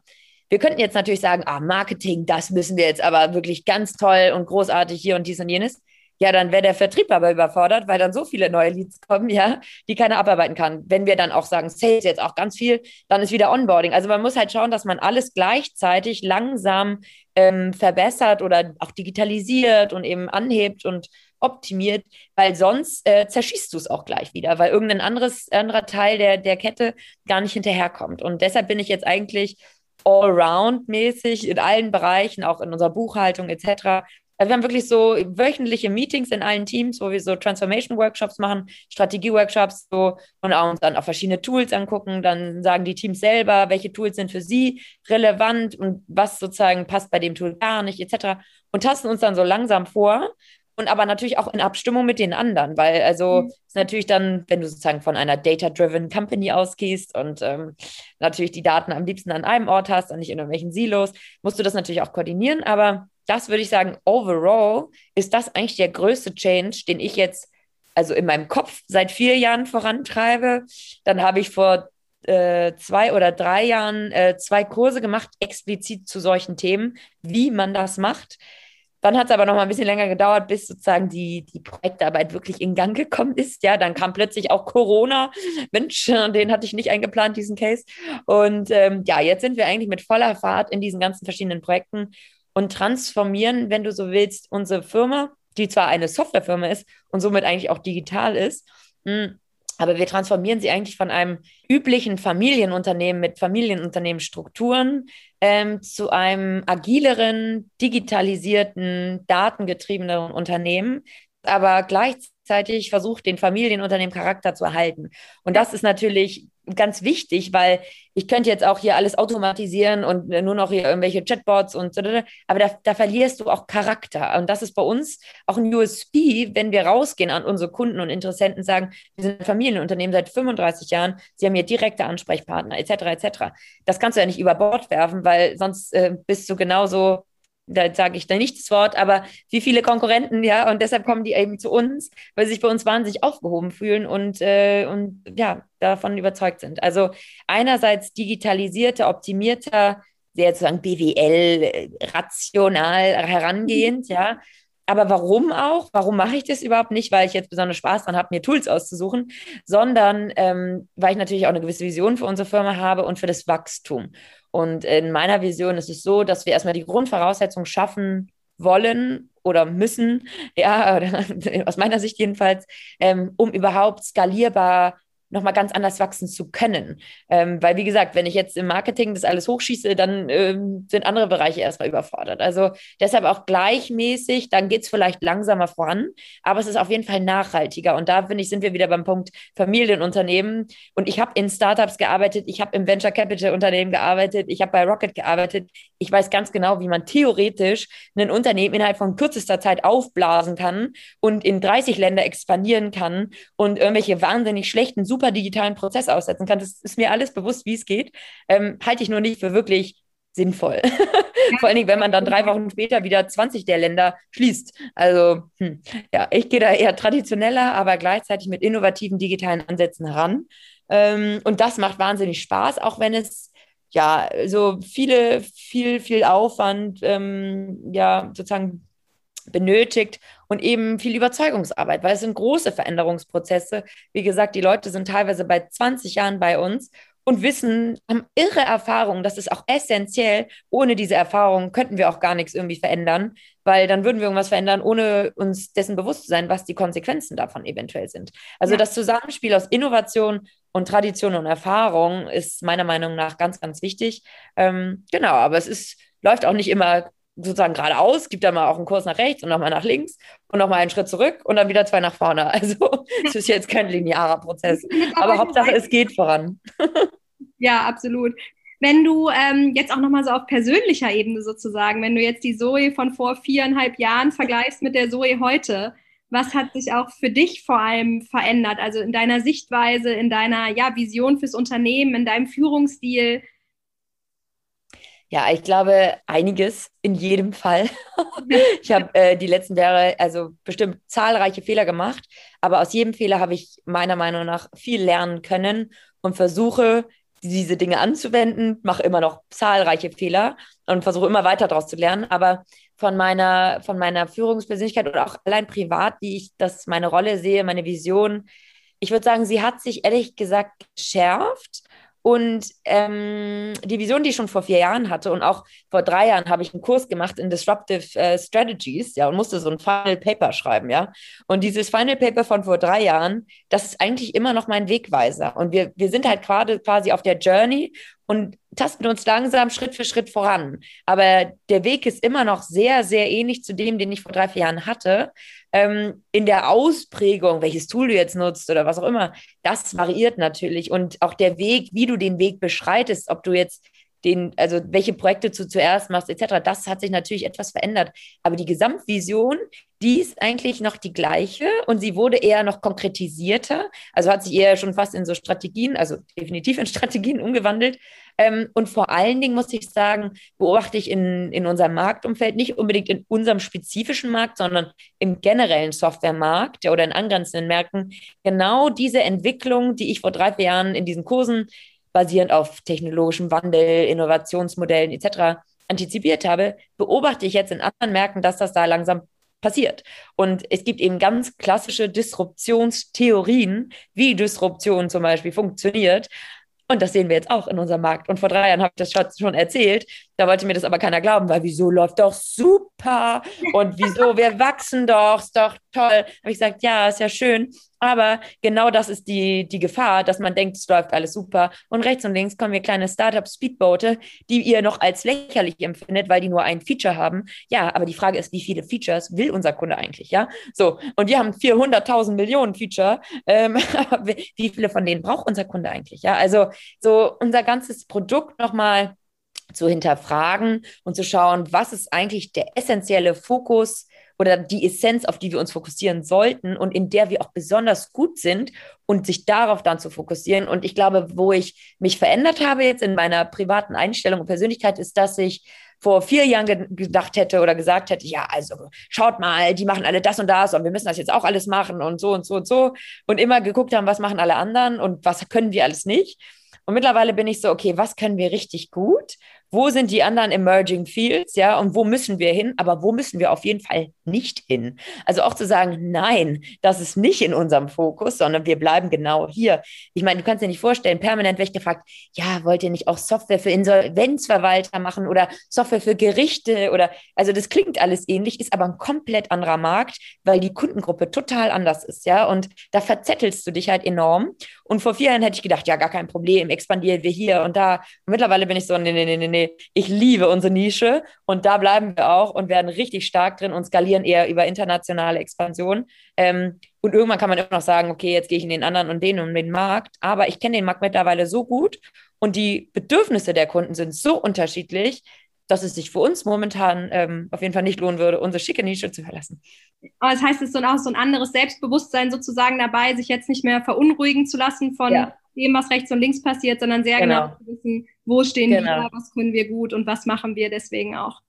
Wir könnten jetzt natürlich sagen, ah, Marketing, das müssen wir jetzt aber wirklich ganz toll und großartig hier und dies und jenes. Ja, dann wäre der Vertrieb aber überfordert, weil dann so viele neue Leads kommen, ja, die keiner abarbeiten kann. Wenn wir dann auch sagen, Sales jetzt auch ganz viel, dann ist wieder Onboarding. Also man muss halt schauen, dass man alles gleichzeitig langsam ähm, verbessert oder auch digitalisiert und eben anhebt und optimiert, weil sonst äh, zerschießt du es auch gleich wieder, weil irgendein anderes, anderer Teil der, der Kette gar nicht hinterherkommt. Und deshalb bin ich jetzt eigentlich allround-mäßig in allen Bereichen, auch in unserer Buchhaltung etc. Also wir haben wirklich so wöchentliche Meetings in allen Teams, wo wir so Transformation-Workshops machen, Strategie-Workshops so und auch uns dann auch verschiedene Tools angucken. Dann sagen die Teams selber, welche Tools sind für sie relevant und was sozusagen passt bei dem Tool gar nicht etc. Und tasten uns dann so langsam vor und aber natürlich auch in Abstimmung mit den anderen, weil also mhm. ist natürlich dann, wenn du sozusagen von einer data-driven Company ausgehst und ähm, natürlich die Daten am liebsten an einem Ort hast und nicht in irgendwelchen Silos, musst du das natürlich auch koordinieren. Aber das würde ich sagen, overall ist das eigentlich der größte Change, den ich jetzt also in meinem Kopf seit vier Jahren vorantreibe. Dann habe ich vor äh, zwei oder drei Jahren äh, zwei Kurse gemacht, explizit zu solchen Themen, wie man das macht. Dann hat es aber noch mal ein bisschen länger gedauert, bis sozusagen die, die Projektarbeit wirklich in Gang gekommen ist. Ja, dann kam plötzlich auch Corona. Mensch, den hatte ich nicht eingeplant, diesen Case. Und ähm, ja, jetzt sind wir eigentlich mit voller Fahrt in diesen ganzen verschiedenen Projekten und transformieren, wenn du so willst, unsere Firma, die zwar eine Softwarefirma ist und somit eigentlich auch digital ist, hm, aber wir transformieren sie eigentlich von einem üblichen Familienunternehmen mit Familienunternehmensstrukturen ähm, zu einem agileren, digitalisierten, datengetriebeneren Unternehmen, aber gleichzeitig versucht, den Familienunternehmen Charakter zu erhalten. Und das ist natürlich ganz wichtig, weil ich könnte jetzt auch hier alles automatisieren und nur noch hier irgendwelche Chatbots und so, aber da, da verlierst du auch Charakter. Und das ist bei uns auch ein USP, wenn wir rausgehen an unsere Kunden und Interessenten sagen, wir sind ein Familienunternehmen seit 35 Jahren, sie haben hier direkte Ansprechpartner, etc., etc. Das kannst du ja nicht über Bord werfen, weil sonst äh, bist du genauso da sage ich da nicht das Wort, aber wie viele Konkurrenten, ja, und deshalb kommen die eben zu uns, weil sie sich bei uns wahnsinnig aufgehoben fühlen und, äh, und ja, davon überzeugt sind. Also einerseits digitalisierte, optimierter, sehr sozusagen BWL, äh, rational herangehend, ja, aber warum auch? Warum mache ich das überhaupt nicht? Weil ich jetzt besonders Spaß daran habe, mir Tools auszusuchen, sondern ähm, weil ich natürlich auch eine gewisse Vision für unsere Firma habe und für das Wachstum. Und in meiner Vision ist es so, dass wir erstmal die Grundvoraussetzungen schaffen wollen oder müssen, <laughs> ja, <laughs> aus meiner Sicht jedenfalls, ähm, um überhaupt skalierbar nochmal ganz anders wachsen zu können. Ähm, weil, wie gesagt, wenn ich jetzt im Marketing das alles hochschieße, dann ähm, sind andere Bereiche erstmal überfordert. Also deshalb auch gleichmäßig, dann geht es vielleicht langsamer voran, aber es ist auf jeden Fall nachhaltiger. Und da, finde ich, sind wir wieder beim Punkt Familienunternehmen. Und ich habe in Startups gearbeitet, ich habe im Venture Capital Unternehmen gearbeitet, ich habe bei Rocket gearbeitet. Ich weiß ganz genau, wie man theoretisch ein Unternehmen innerhalb von kürzester Zeit aufblasen kann und in 30 Länder expandieren kann und irgendwelche wahnsinnig schlechten, super super digitalen Prozess aussetzen kann. Das ist mir alles bewusst, wie es geht. Ähm, halte ich nur nicht für wirklich sinnvoll. <laughs> Vor allen Dingen, wenn man dann drei Wochen später wieder 20 der Länder schließt. Also, hm, ja, ich gehe da eher traditioneller, aber gleichzeitig mit innovativen digitalen Ansätzen heran. Ähm, und das macht wahnsinnig Spaß, auch wenn es ja so viele, viel, viel Aufwand, ähm, ja, sozusagen benötigt und eben viel Überzeugungsarbeit, weil es sind große Veränderungsprozesse. Wie gesagt, die Leute sind teilweise bei 20 Jahren bei uns und wissen, haben irre Erfahrungen. Das ist auch essentiell. Ohne diese Erfahrung könnten wir auch gar nichts irgendwie verändern, weil dann würden wir irgendwas verändern, ohne uns dessen bewusst zu sein, was die Konsequenzen davon eventuell sind. Also ja. das Zusammenspiel aus Innovation und Tradition und Erfahrung ist meiner Meinung nach ganz, ganz wichtig. Ähm, genau, aber es ist, läuft auch nicht immer sozusagen geradeaus, gibt da mal auch einen Kurs nach rechts und nochmal nach links und nochmal einen Schritt zurück und dann wieder zwei nach vorne. <laughs> Also es ist jetzt kein linearer Prozess. <laughs> Aber Hauptsache, es geht voran. <laughs> Ja, absolut. Wenn du ähm, jetzt auch nochmal so auf persönlicher Ebene sozusagen, wenn du jetzt die Zoe von vor viereinhalb Jahren vergleichst mit der Zoe heute, was hat sich auch für dich vor allem verändert? Also in deiner Sichtweise, in deiner ja, Vision fürs Unternehmen, in deinem Führungsstil? Ja, ich glaube, einiges in jedem Fall. <laughs> ich habe äh, die letzten Jahre also bestimmt zahlreiche Fehler gemacht, aber aus jedem Fehler habe ich meiner Meinung nach viel lernen können und versuche, diese Dinge anzuwenden, mache immer noch zahlreiche Fehler und versuche immer weiter daraus zu lernen. Aber von meiner, von meiner Führungspersönlichkeit oder auch allein privat, wie ich das meine Rolle sehe, meine Vision, ich würde sagen, sie hat sich ehrlich gesagt geschärft und ähm, die Vision, die ich schon vor vier Jahren hatte und auch vor drei Jahren habe ich einen Kurs gemacht in Disruptive äh, Strategies, ja, und musste so ein Final Paper schreiben, ja. Und dieses Final Paper von vor drei Jahren, das ist eigentlich immer noch mein Wegweiser. Und wir, wir sind halt gerade quasi auf der Journey und tasten uns langsam Schritt für Schritt voran. Aber der Weg ist immer noch sehr, sehr ähnlich zu dem, den ich vor drei, vier Jahren hatte. Ähm, in der Ausprägung, welches Tool du jetzt nutzt oder was auch immer, das variiert natürlich. Und auch der Weg, wie du den Weg beschreitest, ob du jetzt den, also welche Projekte du zuerst machst, etc., das hat sich natürlich etwas verändert. Aber die Gesamtvision, die ist eigentlich noch die gleiche und sie wurde eher noch konkretisierter. Also hat sich eher schon fast in so Strategien, also definitiv in <laughs> Strategien umgewandelt. Ähm, und vor allen Dingen muss ich sagen, beobachte ich in, in unserem Marktumfeld, nicht unbedingt in unserem spezifischen Markt, sondern im generellen Softwaremarkt oder in angrenzenden Märkten, genau diese Entwicklung, die ich vor drei, vier Jahren in diesen Kursen basierend auf technologischem Wandel, Innovationsmodellen etc. antizipiert habe, beobachte ich jetzt in anderen Märkten, dass das da langsam passiert. Und es gibt eben ganz klassische Disruptionstheorien, wie Disruption zum Beispiel funktioniert. Und das sehen wir jetzt auch in unserem Markt. Und vor drei Jahren habe ich das schon erzählt. Da wollte mir das aber keiner glauben, weil wieso läuft doch super und wieso, wir <laughs> wachsen doch, ist doch toll. Habe ich gesagt, ja, ist ja schön. Aber genau das ist die, die Gefahr, dass man denkt, es läuft alles super. Und rechts und links kommen wir kleine Startup-Speedboote, die ihr noch als lächerlich empfindet, weil die nur ein Feature haben. Ja, aber die Frage ist, wie viele Features will unser Kunde eigentlich? Ja, so. Und wir haben 400.000 Millionen Feature. Ähm, <laughs> wie viele von denen braucht unser Kunde eigentlich? Ja, also so unser ganzes Produkt nochmal zu hinterfragen und zu schauen, was ist eigentlich der essentielle Fokus oder die Essenz, auf die wir uns fokussieren sollten und in der wir auch besonders gut sind und sich darauf dann zu fokussieren. Und ich glaube, wo ich mich verändert habe jetzt in meiner privaten Einstellung und Persönlichkeit, ist, dass ich vor vier Jahren ge gedacht hätte oder gesagt hätte, ja, also schaut mal, die machen alle das und das und wir müssen das jetzt auch alles machen und so und so und so und immer geguckt haben, was machen alle anderen und was können wir alles nicht. Und mittlerweile bin ich so, okay, was können wir richtig gut wo sind die anderen Emerging Fields, ja, und wo müssen wir hin, aber wo müssen wir auf jeden Fall nicht hin? Also auch zu sagen, nein, das ist nicht in unserem Fokus, sondern wir bleiben genau hier. Ich meine, du kannst dir nicht vorstellen, permanent werde ich gefragt, ja, wollt ihr nicht auch Software für Insolvenzverwalter machen oder Software für Gerichte oder, also das klingt alles ähnlich, ist aber ein komplett anderer Markt, weil die Kundengruppe total anders ist, ja, und da verzettelst du dich halt enorm. Und vor vier Jahren hätte ich gedacht, ja, gar kein Problem, expandieren wir hier und da. Und mittlerweile bin ich so, nee, nee, nee, nee, ich liebe unsere Nische und da bleiben wir auch und werden richtig stark drin und skalieren eher über internationale Expansion. Ähm, und irgendwann kann man immer noch sagen, okay, jetzt gehe ich in den anderen und den und den Markt. Aber ich kenne den Markt mittlerweile so gut und die Bedürfnisse der Kunden sind so unterschiedlich, dass es sich für uns momentan ähm, auf jeden Fall nicht lohnen würde, unsere schicke Nische zu verlassen. Aber das heißt, es ist dann auch so ein anderes Selbstbewusstsein sozusagen dabei, sich jetzt nicht mehr verunruhigen zu lassen von ja. dem, was rechts und links passiert, sondern sehr genau, genau zu wissen, wo stehen genau. wir, was können wir gut und was machen wir deswegen auch.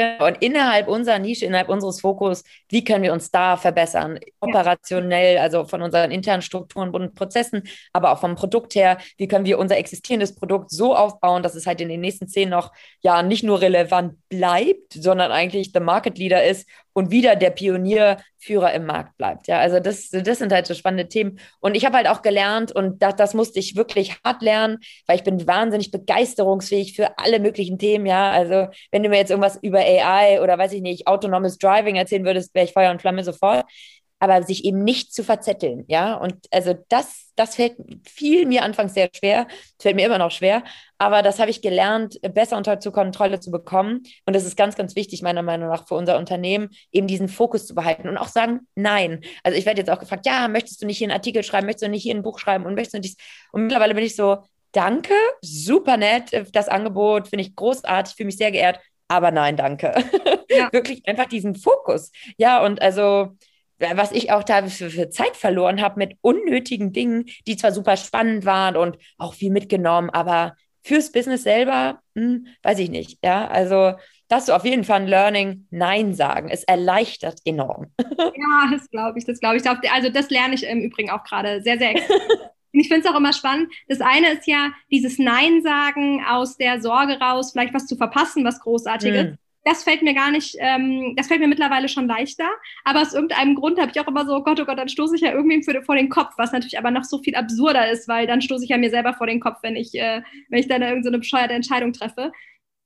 Genau. Und innerhalb unserer Nische, innerhalb unseres Fokus, wie können wir uns da verbessern? Operationell, also von unseren internen Strukturen und Prozessen, aber auch vom Produkt her, wie können wir unser existierendes Produkt so aufbauen, dass es halt in den nächsten zehn noch ja nicht nur relevant bleibt, sondern eigentlich der Market Leader ist und wieder der Pionierführer im Markt bleibt. Ja, also das, das sind halt so spannende Themen. Und ich habe halt auch gelernt und das, das musste ich wirklich hart lernen, weil ich bin wahnsinnig begeisterungsfähig für alle möglichen Themen. Ja, also wenn du mir jetzt irgendwas über AI oder weiß ich nicht, autonomes Driving erzählen würdest, wäre ich Feuer und Flamme sofort aber sich eben nicht zu verzetteln, ja. Und also das, das fällt fiel mir anfangs sehr schwer, fällt mir immer noch schwer, aber das habe ich gelernt, besser unter zur Kontrolle zu bekommen. Und das ist ganz, ganz wichtig, meiner Meinung nach, für unser Unternehmen, eben diesen Fokus zu behalten und auch sagen, nein. Also ich werde jetzt auch gefragt, ja, möchtest du nicht hier einen Artikel schreiben, möchtest du nicht hier ein Buch schreiben und möchtest du nicht. Und mittlerweile bin ich so, danke, super nett, das Angebot, finde ich großartig, fühle mich sehr geehrt, aber nein, danke. Ja. <laughs> Wirklich einfach diesen Fokus. Ja, und also was ich auch da für, für Zeit verloren habe mit unnötigen Dingen, die zwar super spannend waren und auch viel mitgenommen, aber fürs Business selber, hm, weiß ich nicht. Ja, also das ist auf jeden Fall ein Learning, Nein sagen. Es erleichtert enorm. <laughs> Ja, das glaube ich, das glaube ich. Also das lerne ich im Übrigen auch gerade sehr, sehr <laughs> Ich finde es auch immer spannend. Das eine ist ja dieses Nein sagen aus der Sorge raus, vielleicht was zu verpassen, was Großartiges. Mm das fällt mir gar nicht, ähm, das fällt mir mittlerweile schon leichter. Aber aus irgendeinem Grund habe ich auch immer so, oh Gott, oh Gott, dann stoße ich ja irgendwie vor den Kopf, was natürlich aber noch so viel absurder ist, weil dann stoße ich ja mir selber vor den Kopf, wenn ich, äh, wenn ich dann irgendeine so bescheuerte Entscheidung treffe.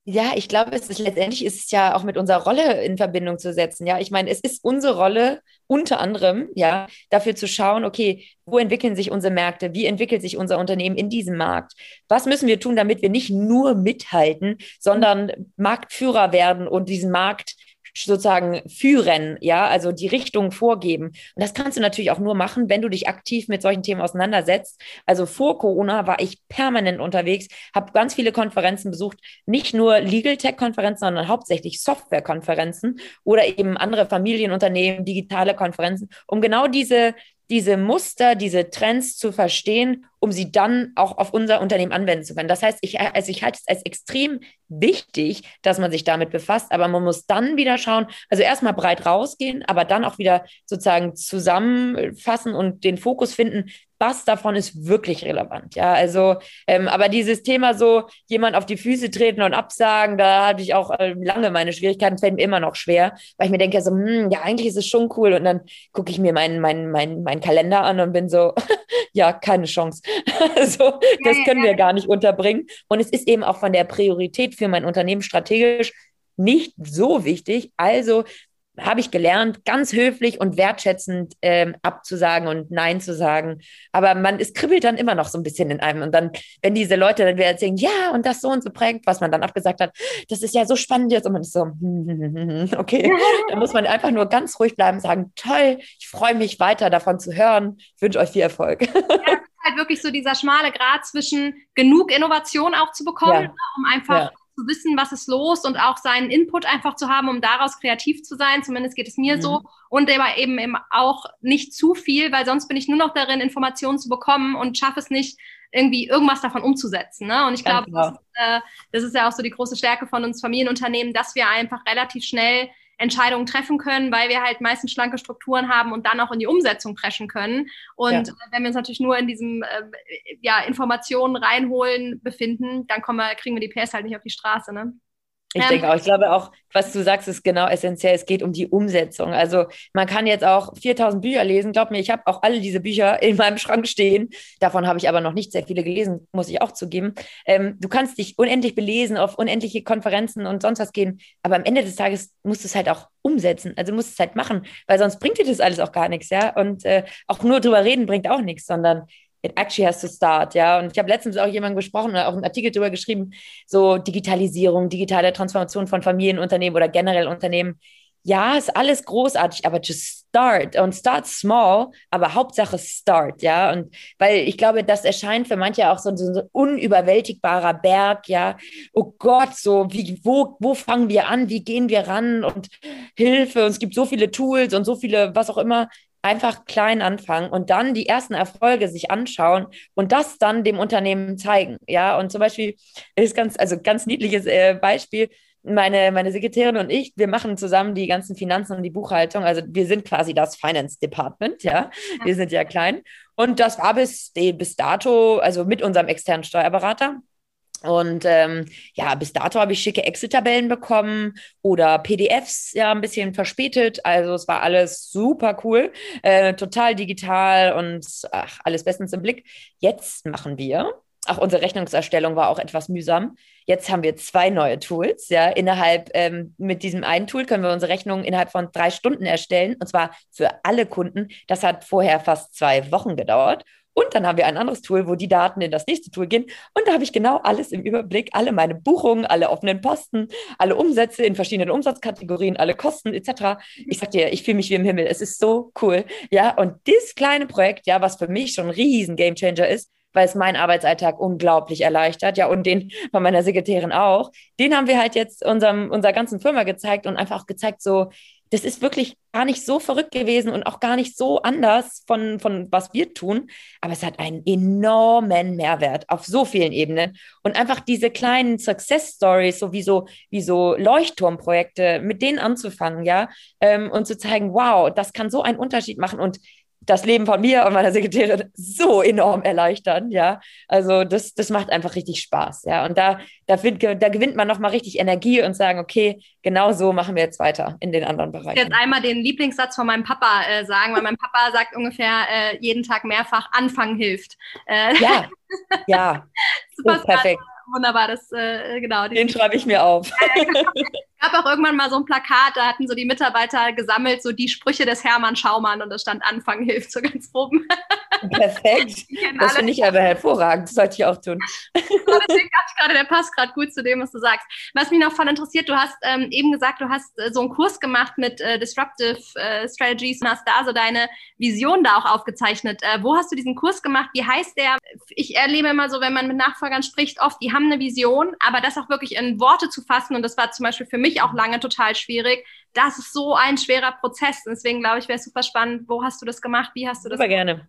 Ja, ich glaube, es ist letztendlich ist es ja auch mit unserer Rolle in Verbindung zu setzen. Ja, ich meine, es ist unsere Rolle unter anderem, ja, dafür zu schauen, okay, wo entwickeln sich unsere Märkte? Wie entwickelt sich unser Unternehmen in diesem Markt? Was müssen wir tun, damit wir nicht nur mithalten, sondern Marktführer werden und diesen Markt sozusagen führen, ja, also die Richtung vorgeben. Und das kannst du natürlich auch nur machen, wenn du dich aktiv mit solchen Themen auseinandersetzt. Also vor Corona war ich permanent unterwegs, habe ganz viele Konferenzen besucht, nicht nur Legal Tech Konferenzen, sondern hauptsächlich Software Konferenzen oder eben andere Familienunternehmen, digitale Konferenzen, um genau diese diese Muster, diese Trends zu verstehen, um sie dann auch auf unser Unternehmen anwenden zu können. Das heißt, ich, also ich halte es als extrem wichtig, dass man sich damit befasst, aber man muss dann wieder schauen, also erstmal breit rausgehen, aber dann auch wieder sozusagen zusammenfassen und den Fokus finden, was davon ist wirklich relevant. Ja, also, ähm, aber dieses Thema so, jemand auf die Füße treten und absagen, da hatte ich auch äh, lange meine Schwierigkeiten, fällt mir immer noch schwer, weil ich mir denke, so, hm, ja, eigentlich ist es schon cool. Und dann gucke ich mir meinen mein, mein, mein Kalender an und bin so, <laughs> <laughs> ja, keine Chance. <laughs> so, das können wir gar nicht unterbringen. Und es ist eben auch von der Priorität für mein Unternehmen strategisch nicht so wichtig. Also habe ich gelernt, ganz höflich und wertschätzend ähm, abzusagen und Nein zu sagen. Aber man, es kribbelt dann immer noch so ein bisschen in einem. Und dann, wenn diese Leute dann wieder erzählen, ja, und das so und so prägt, was man dann abgesagt hat, das ist ja so spannend jetzt. Und man ist so, <laughs> okay, <laughs> da muss man einfach nur ganz ruhig bleiben, sagen, toll, ich freue mich weiter davon zu hören, ich wünsche euch viel Erfolg. Ja, halt wirklich so dieser schmale Grad zwischen genug Innovation auch zu bekommen, ja. um einfach ja zu wissen, was ist los und auch seinen Input einfach zu haben, um daraus kreativ zu sein. Zumindest geht es mir mhm. so. Und aber eben, eben auch nicht zu viel, weil sonst bin ich nur noch darin, Informationen zu bekommen und schaffe es nicht, irgendwie irgendwas davon umzusetzen. Ne? Und ich glaube, genau. das, äh, das ist ja auch so die große Stärke von uns Familienunternehmen, dass wir einfach relativ schnell Entscheidungen treffen können, weil wir halt meistens schlanke Strukturen haben und dann auch in die Umsetzung preschen können. Und ja. wenn wir uns natürlich nur in diesem äh, ja, Informationen reinholen befinden, dann kommen wir, kriegen wir die PS halt nicht auf die Straße. Ne? Ich ähm, denke auch, ich glaube auch, was du sagst, ist genau essentiell. Es geht um die Umsetzung. Also man kann jetzt auch 4000 Bücher lesen. Glaub mir, ich habe auch alle diese Bücher <laughs> in meinem Schrank stehen. Davon habe ich aber noch nicht sehr viele gelesen, muss ich auch zugeben. Ähm, du kannst dich unendlich belesen, auf unendliche Konferenzen und sonst was gehen. Aber am Ende des Tages musst du es halt auch umsetzen. Also musst du es halt machen, weil sonst bringt dir das alles auch gar nichts. Ja, und äh, auch nur drüber reden bringt auch nichts, sondern it actually has to start, ja. Und ich habe letztens auch jemanden gesprochen oder auch einen Artikel darüber geschrieben, so Digitalisierung, digitale Transformation von Familienunternehmen oder generell Unternehmen. Ja, ist alles großartig, aber just start und start small, aber Hauptsache start, ja. Und weil ich glaube, das erscheint für manche auch so, so ein unüberwältigbarer Berg, ja. Oh Gott, so wie, wo, wo fangen wir an? Wie gehen wir ran? Und Hilfe, und es gibt so viele Tools und so viele, was auch immer einfach klein anfangen und dann die ersten Erfolge sich anschauen und das dann dem Unternehmen zeigen. Ja, und zum Beispiel ist ganz, also ganz niedliches äh, Beispiel. Meine, meine Sekretärin und ich, wir machen zusammen die ganzen Finanzen und die Buchhaltung. Also wir sind quasi das Finance Department, ja. Wir sind ja klein. Und das war bis, bis dato, also mit unserem externen Steuerberater, Und ähm, ja, bis dato habe ich schicke Excel-Tabellen bekommen oder PDFs, ja, ein bisschen verspätet. Also es war alles super cool, äh, total digital und ach, alles bestens im Blick. Jetzt machen wir, auch unsere Rechnungserstellung war auch etwas mühsam. Jetzt haben wir zwei neue Tools. Ja, innerhalb ähm, mit diesem einen Tool können wir unsere Rechnungen innerhalb von drei Stunden erstellen und zwar für alle Kunden. Das hat vorher fast zwei Wochen gedauert. Und dann haben wir ein anderes Tool, wo die Daten in das nächste Tool gehen. Und da habe ich genau alles im Überblick, alle meine Buchungen, alle offenen Posten, alle Umsätze in verschiedenen Umsatzkategorien, alle Kosten etc. Ich sag dir, ich fühle mich wie im Himmel. Es ist so cool. Ja, und dieses kleine Projekt, ja, was für mich schon ein riesen Gamechanger ist, weil es meinen Arbeitsalltag unglaublich erleichtert, ja, und den von meiner Sekretärin auch. Den haben wir halt jetzt unserem, unserer ganzen Firma gezeigt und einfach gezeigt, so, das ist wirklich gar nicht so verrückt gewesen und auch gar nicht so anders von, von was wir tun. Aber es hat einen enormen Mehrwert auf so vielen Ebenen. Und einfach diese kleinen Success Stories, so wie so, wie so Leuchtturmprojekte, mit denen anzufangen, ja, ähm, und zu zeigen, wow, das kann so einen Unterschied machen. Und das Leben von mir und meiner Sekretärin so enorm erleichtern, ja. Also das, das macht einfach richtig Spaß, ja. Und da, da, da gewinnt man nochmal richtig Energie und sagen, okay, genau so machen wir jetzt weiter in den anderen Bereichen. Ich jetzt einmal den Lieblingssatz von meinem Papa äh, sagen, weil mein Papa sagt ungefähr äh, jeden Tag mehrfach, Anfangen hilft. Äh, ja, ja. <laughs> Super perfekt. Wunderbar, das, äh, genau. Den schreibe ich mir auf. gab auch irgendwann mal so ein Plakat, da hatten so die Mitarbeiter gesammelt, so die Sprüche des Hermann Schaumann und da stand Anfang hilft so ganz oben. Perfekt. <laughs> Das finde ich aber hervorragend. Das sollte ich auch tun. deswegen dachte ich gerade, der passt gerade gut zu dem, was du sagst. Was mich noch voll interessiert, du hast ähm, eben gesagt, du hast äh, so einen Kurs gemacht mit äh, Disruptive äh, Strategies und hast da so deine Vision da auch aufgezeichnet. Äh, wo hast du diesen Kurs gemacht? Wie heißt der? Ich erlebe immer so, wenn man mit Nachfolgern spricht, oft, die haben eine Vision, aber das auch wirklich in Worte zu fassen und das war zum Beispiel für mich auch lange total schwierig. Das ist so ein schwerer Prozess. Deswegen glaube ich, wäre es super spannend. Wo hast du das gemacht? Wie hast du das Super gerne.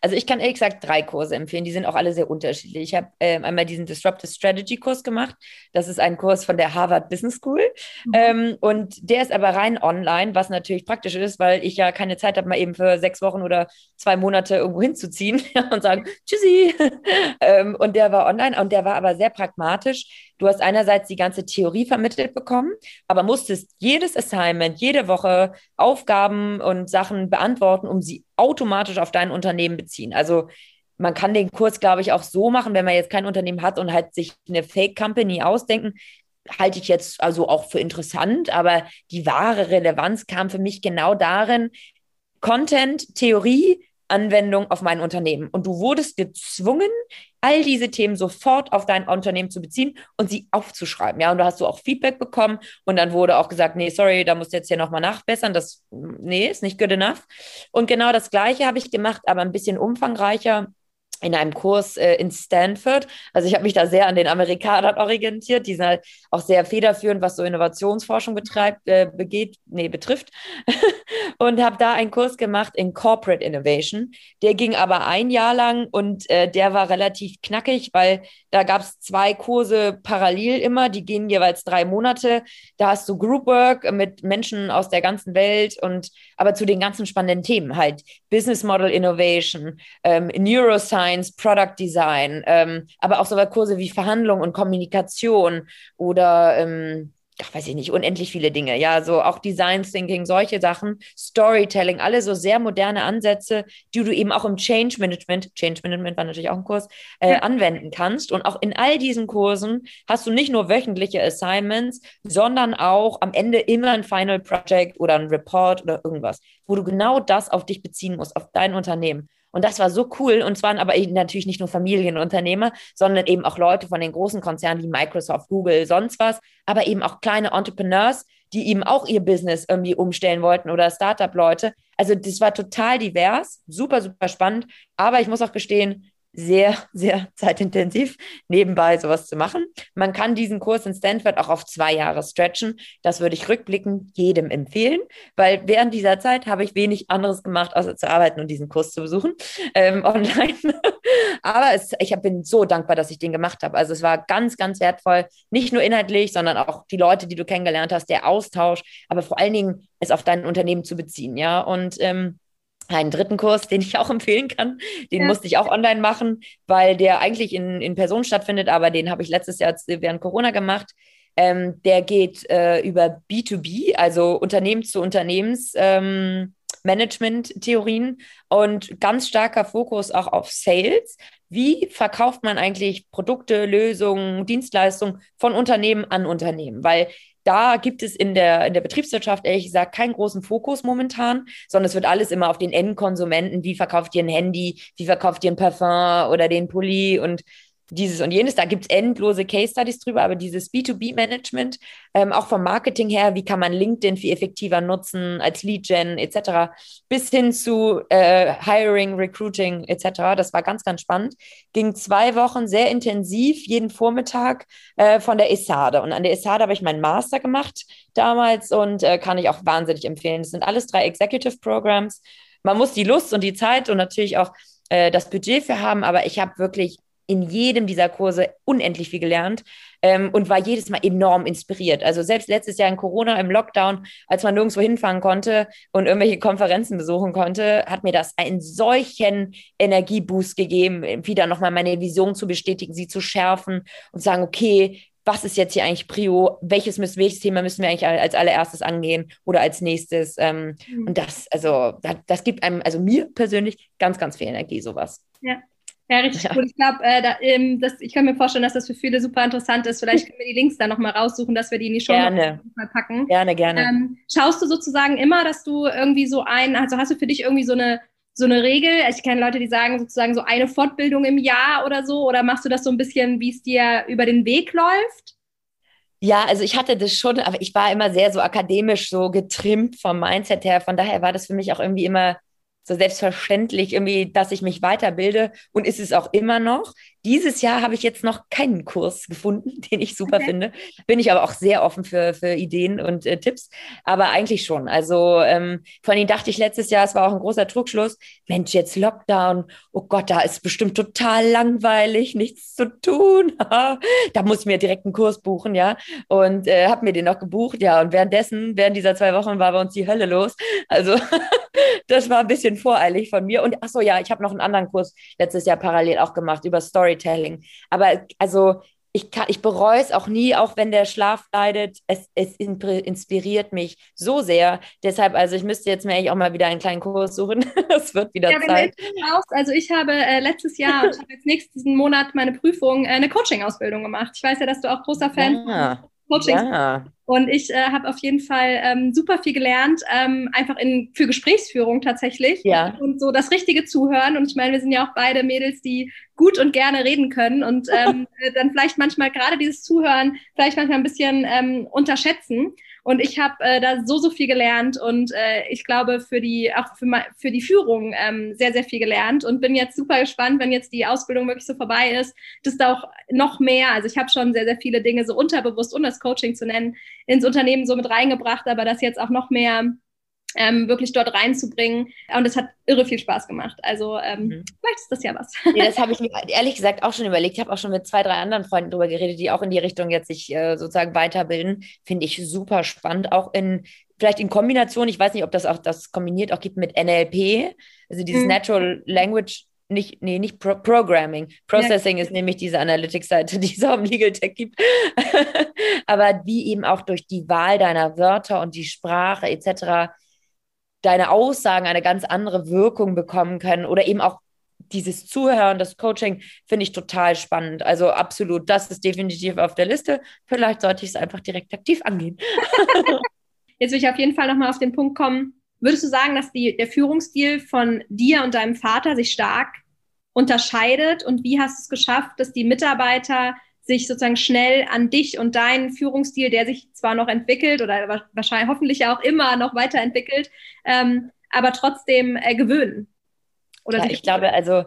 Also ich kann ehrlich gesagt drei Kurse empfehlen, die sind auch alle sehr unterschiedlich. Ich habe äh, einmal diesen Disruptive Strategy Kurs gemacht. Das ist ein Kurs von der Harvard Business School. Mhm. Ähm, und der ist aber rein online, was natürlich praktisch ist, weil ich ja keine Zeit habe, mal eben für sechs Wochen oder zwei Monate irgendwo hinzuziehen <laughs> und sagen, tschüssi. <laughs> ähm, und der war online und der war aber sehr pragmatisch. Du hast einerseits die ganze Theorie vermittelt bekommen, aber musstest jedes Assignment, jede Woche Aufgaben und Sachen beantworten, um sie automatisch auf dein Unternehmen beziehen. Also man kann den Kurs, glaube ich, auch so machen, wenn man jetzt kein Unternehmen hat und halt sich eine Fake Company ausdenken, halte ich jetzt also auch für interessant, aber die wahre Relevanz kam für mich genau darin, Content, Theorie, Anwendung auf mein Unternehmen. Und du wurdest gezwungen, all diese Themen sofort auf dein Unternehmen zu beziehen und sie aufzuschreiben. Ja, und da hast du auch Feedback bekommen und dann wurde auch gesagt, nee, sorry, da musst du jetzt hier nochmal nachbessern. Das, nee, ist nicht good enough. Und genau das Gleiche habe ich gemacht, aber ein bisschen umfangreicher in einem Kurs äh, in Stanford. Also ich habe mich da sehr an den Amerikanern orientiert. Die sind halt auch sehr federführend, was so Innovationsforschung betreibt, äh, begeht, nee, betrifft. <laughs> und habe da einen Kurs gemacht in Corporate Innovation. Der ging aber ein Jahr lang und äh, der war relativ knackig, weil da gab es zwei Kurse parallel immer. Die gehen jeweils drei Monate. Da hast du Groupwork mit Menschen aus der ganzen Welt und aber zu den ganzen spannenden Themen halt Business Model Innovation, ähm, Neuroscience, Science, Product Design, ähm, aber auch so Kurse wie Verhandlung und Kommunikation oder ähm, ach, weiß ich nicht, unendlich viele Dinge. Ja, so auch Design Thinking, solche Sachen, Storytelling, alle so sehr moderne Ansätze, die du eben auch im Change Management, Change Management war natürlich auch ein Kurs, äh, ja. anwenden kannst. Und auch in all diesen Kursen hast du nicht nur wöchentliche Assignments, sondern auch am Ende immer ein Final Project oder ein Report oder irgendwas, wo du genau das auf dich beziehen musst, auf dein Unternehmen. Und das war so cool. Und zwar aber natürlich nicht nur Familienunternehmer, sondern eben auch Leute von den großen Konzernen wie Microsoft, Google, sonst was, aber eben auch kleine Entrepreneurs, die eben auch ihr Business irgendwie umstellen wollten oder Startup-Leute. Also das war total divers, super, super spannend. Aber ich muss auch gestehen, sehr, <laughs> sehr zeitintensiv, nebenbei sowas zu machen. Man kann diesen Kurs in Stanford auch auf zwei Jahre stretchen. Das würde ich rückblickend jedem empfehlen, weil während dieser Zeit habe ich wenig anderes gemacht, außer zu arbeiten und diesen Kurs zu besuchen <laughs> ähm, online. <laughs> Aber es, ich bin so dankbar, dass ich den gemacht habe. Also es war ganz, ganz wertvoll, nicht nur inhaltlich, sondern auch die Leute, die du kennengelernt hast, der Austausch, aber vor allen Dingen es auf dein Unternehmen zu beziehen. Ja, und ähm, einen dritten Kurs, den ich auch <laughs> empfehlen kann. Den ja. musste ich auch online machen, weil der eigentlich in, in Person stattfindet, aber den habe ich letztes Jahr während Corona gemacht. Ähm, der geht äh, über B2B, also Unternehmen zu Unternehmens. Ähm, Management-Theorien und ganz starker Fokus auch auf Sales. Wie verkauft man eigentlich Produkte, Lösungen, Dienstleistungen von Unternehmen an Unternehmen? Weil da gibt es in der, in der Betriebswirtschaft ehrlich gesagt keinen großen Fokus momentan, sondern es wird alles immer auf den Endkonsumenten. Wie verkauft ihr ein Handy? Wie verkauft ihr ein Parfum oder den Pulli? Und dieses und jenes. Da gibt es endlose Case Studies drüber, aber dieses B2B-Management, ähm, auch vom Marketing her, wie kann man LinkedIn viel effektiver nutzen als Lead-Gen etc., bis hin zu äh, Hiring, Recruiting etc., das war ganz, ganz spannend. Ging zwei Wochen sehr intensiv, jeden Vormittag äh, von der ESADE. Und an der ESADE habe ich meinen Master gemacht damals und äh, kann ich auch wahnsinnig empfehlen. Das sind alles drei Executive Programs. Man muss die Lust und die Zeit und natürlich auch äh, das Budget für haben, aber ich habe wirklich in jedem dieser Kurse unendlich viel gelernt ähm, und war jedes Mal enorm inspiriert. Also selbst letztes Jahr in Corona im Lockdown, als man nirgendwo hinfahren konnte und irgendwelche Konferenzen besuchen konnte, hat mir das einen solchen Energieboost gegeben, wieder nochmal meine Vision zu bestätigen, sie zu schärfen und sagen, okay, was ist jetzt hier eigentlich Prio? Welches, müssen, welches Thema müssen wir eigentlich als allererstes angehen oder als nächstes? Ähm, mhm. Und das, also, das, das gibt einem, also mir persönlich ganz, ganz viel Energie, sowas. Ja, ja, richtig ja. cool. Ich glaube, äh, ähm, ich kann mir vorstellen, dass das für viele super interessant ist. Vielleicht können wir die Links dann nochmal raussuchen, dass wir die in die Show gerne. mal packen. Gerne, gerne. Ähm, schaust du sozusagen immer, dass du irgendwie so ein, also hast du für dich irgendwie so eine so eine Regel? Ich kenne Leute, die sagen sozusagen so eine Fortbildung im Jahr oder so, oder machst du das so ein bisschen, wie es dir über den Weg läuft? Ja, also ich hatte das schon, aber ich war immer sehr so akademisch so getrimmt vom Mindset her. Von daher war das für mich auch irgendwie immer so selbstverständlich irgendwie, dass ich mich weiterbilde und ist es auch immer noch. Dieses Jahr habe ich jetzt noch keinen Kurs gefunden, <laughs> den ich super okay. finde. Bin ich aber auch sehr offen für, für Ideen und äh, Tipps. Aber eigentlich schon. Also ähm, vor allem dachte ich letztes Jahr, es war auch ein großer Trugschluss. Mensch, jetzt Lockdown. Oh Gott, da ist bestimmt total langweilig, nichts zu tun. <laughs> da muss ich mir direkt einen Kurs buchen, ja. Und äh, habe mir den noch gebucht, ja. Und währenddessen, während dieser zwei Wochen war bei uns die Hölle los. Also <laughs> das war ein bisschen voreilig von mir. Und ach so, ja, ich habe noch einen anderen Kurs letztes Jahr parallel auch gemacht über Story Storytelling. Aber also ich, kann, ich bereue es auch nie, auch wenn der Schlaf leidet. Es, es inspiriert mich so sehr. Deshalb, also ich müsste jetzt mir eigentlich auch mal wieder einen kleinen Kurs suchen. <laughs> es wird wieder ja, Zeit. Also ich habe äh, letztes Jahr und <laughs> habe jetzt nächsten Monat meine Prüfung, äh, eine Coaching-Ausbildung gemacht. Ich weiß ja, dass du auch großer Fan ja. Coachings. Ja. Und ich äh, habe auf jeden Fall ähm, super viel gelernt, ähm, einfach in, für Gesprächsführung tatsächlich. Ja. Und so das richtige Zuhören. Und ich meine, wir sind ja auch beide Mädels, die gut und gerne reden können und ähm, <laughs> äh, dann vielleicht manchmal gerade dieses Zuhören vielleicht manchmal ein bisschen ähm, unterschätzen. Und ich habe äh, da so, so viel gelernt und äh, ich glaube für die, auch für, für die Führung ähm, sehr, sehr viel gelernt und bin jetzt super gespannt, wenn jetzt die Ausbildung wirklich so vorbei ist, dass da auch noch mehr, also ich habe schon sehr, sehr viele Dinge so unterbewusst, um das Coaching zu nennen, ins Unternehmen so mit reingebracht, aber dass jetzt auch noch mehr ähm, wirklich dort reinzubringen. Und es hat irre viel Spaß gemacht. Also ähm, mhm. vielleicht ist das ja was. Ja, das habe <laughs> ich mir ehrlich gesagt auch schon überlegt. Ich habe auch schon mit zwei, drei anderen Freunden darüber geredet, die auch in die Richtung jetzt sich äh, sozusagen weiterbilden. Finde ich super spannend. Auch in, vielleicht in Kombination, ich weiß nicht, ob das auch das kombiniert auch gibt mit NLP, also dieses mhm. Natural Language nicht, nee, nicht Pro Programming. Processing ja. ist nämlich diese Analytics-Seite, <laughs> die es auch im Legal Tech gibt. <laughs> Aber wie eben auch durch die Wahl deiner Wörter und die Sprache etc deine Aussagen eine ganz andere Wirkung bekommen können oder eben auch dieses Zuhören, das Coaching finde ich total spannend. Also absolut, das ist definitiv auf der Liste. Vielleicht sollte ich es einfach direkt aktiv angehen. <laughs> Jetzt will ich auf jeden Fall nochmal auf den Punkt kommen. Würdest du sagen, dass die, der Führungsstil von dir und deinem Vater sich stark unterscheidet? Und wie hast du es geschafft, dass die Mitarbeiter sich sozusagen schnell an dich und deinen Führungsstil, der sich zwar noch entwickelt oder wahrscheinlich hoffentlich auch immer noch weiterentwickelt, ähm, aber trotzdem äh, gewöhnen. Oder ja, ich glaube, also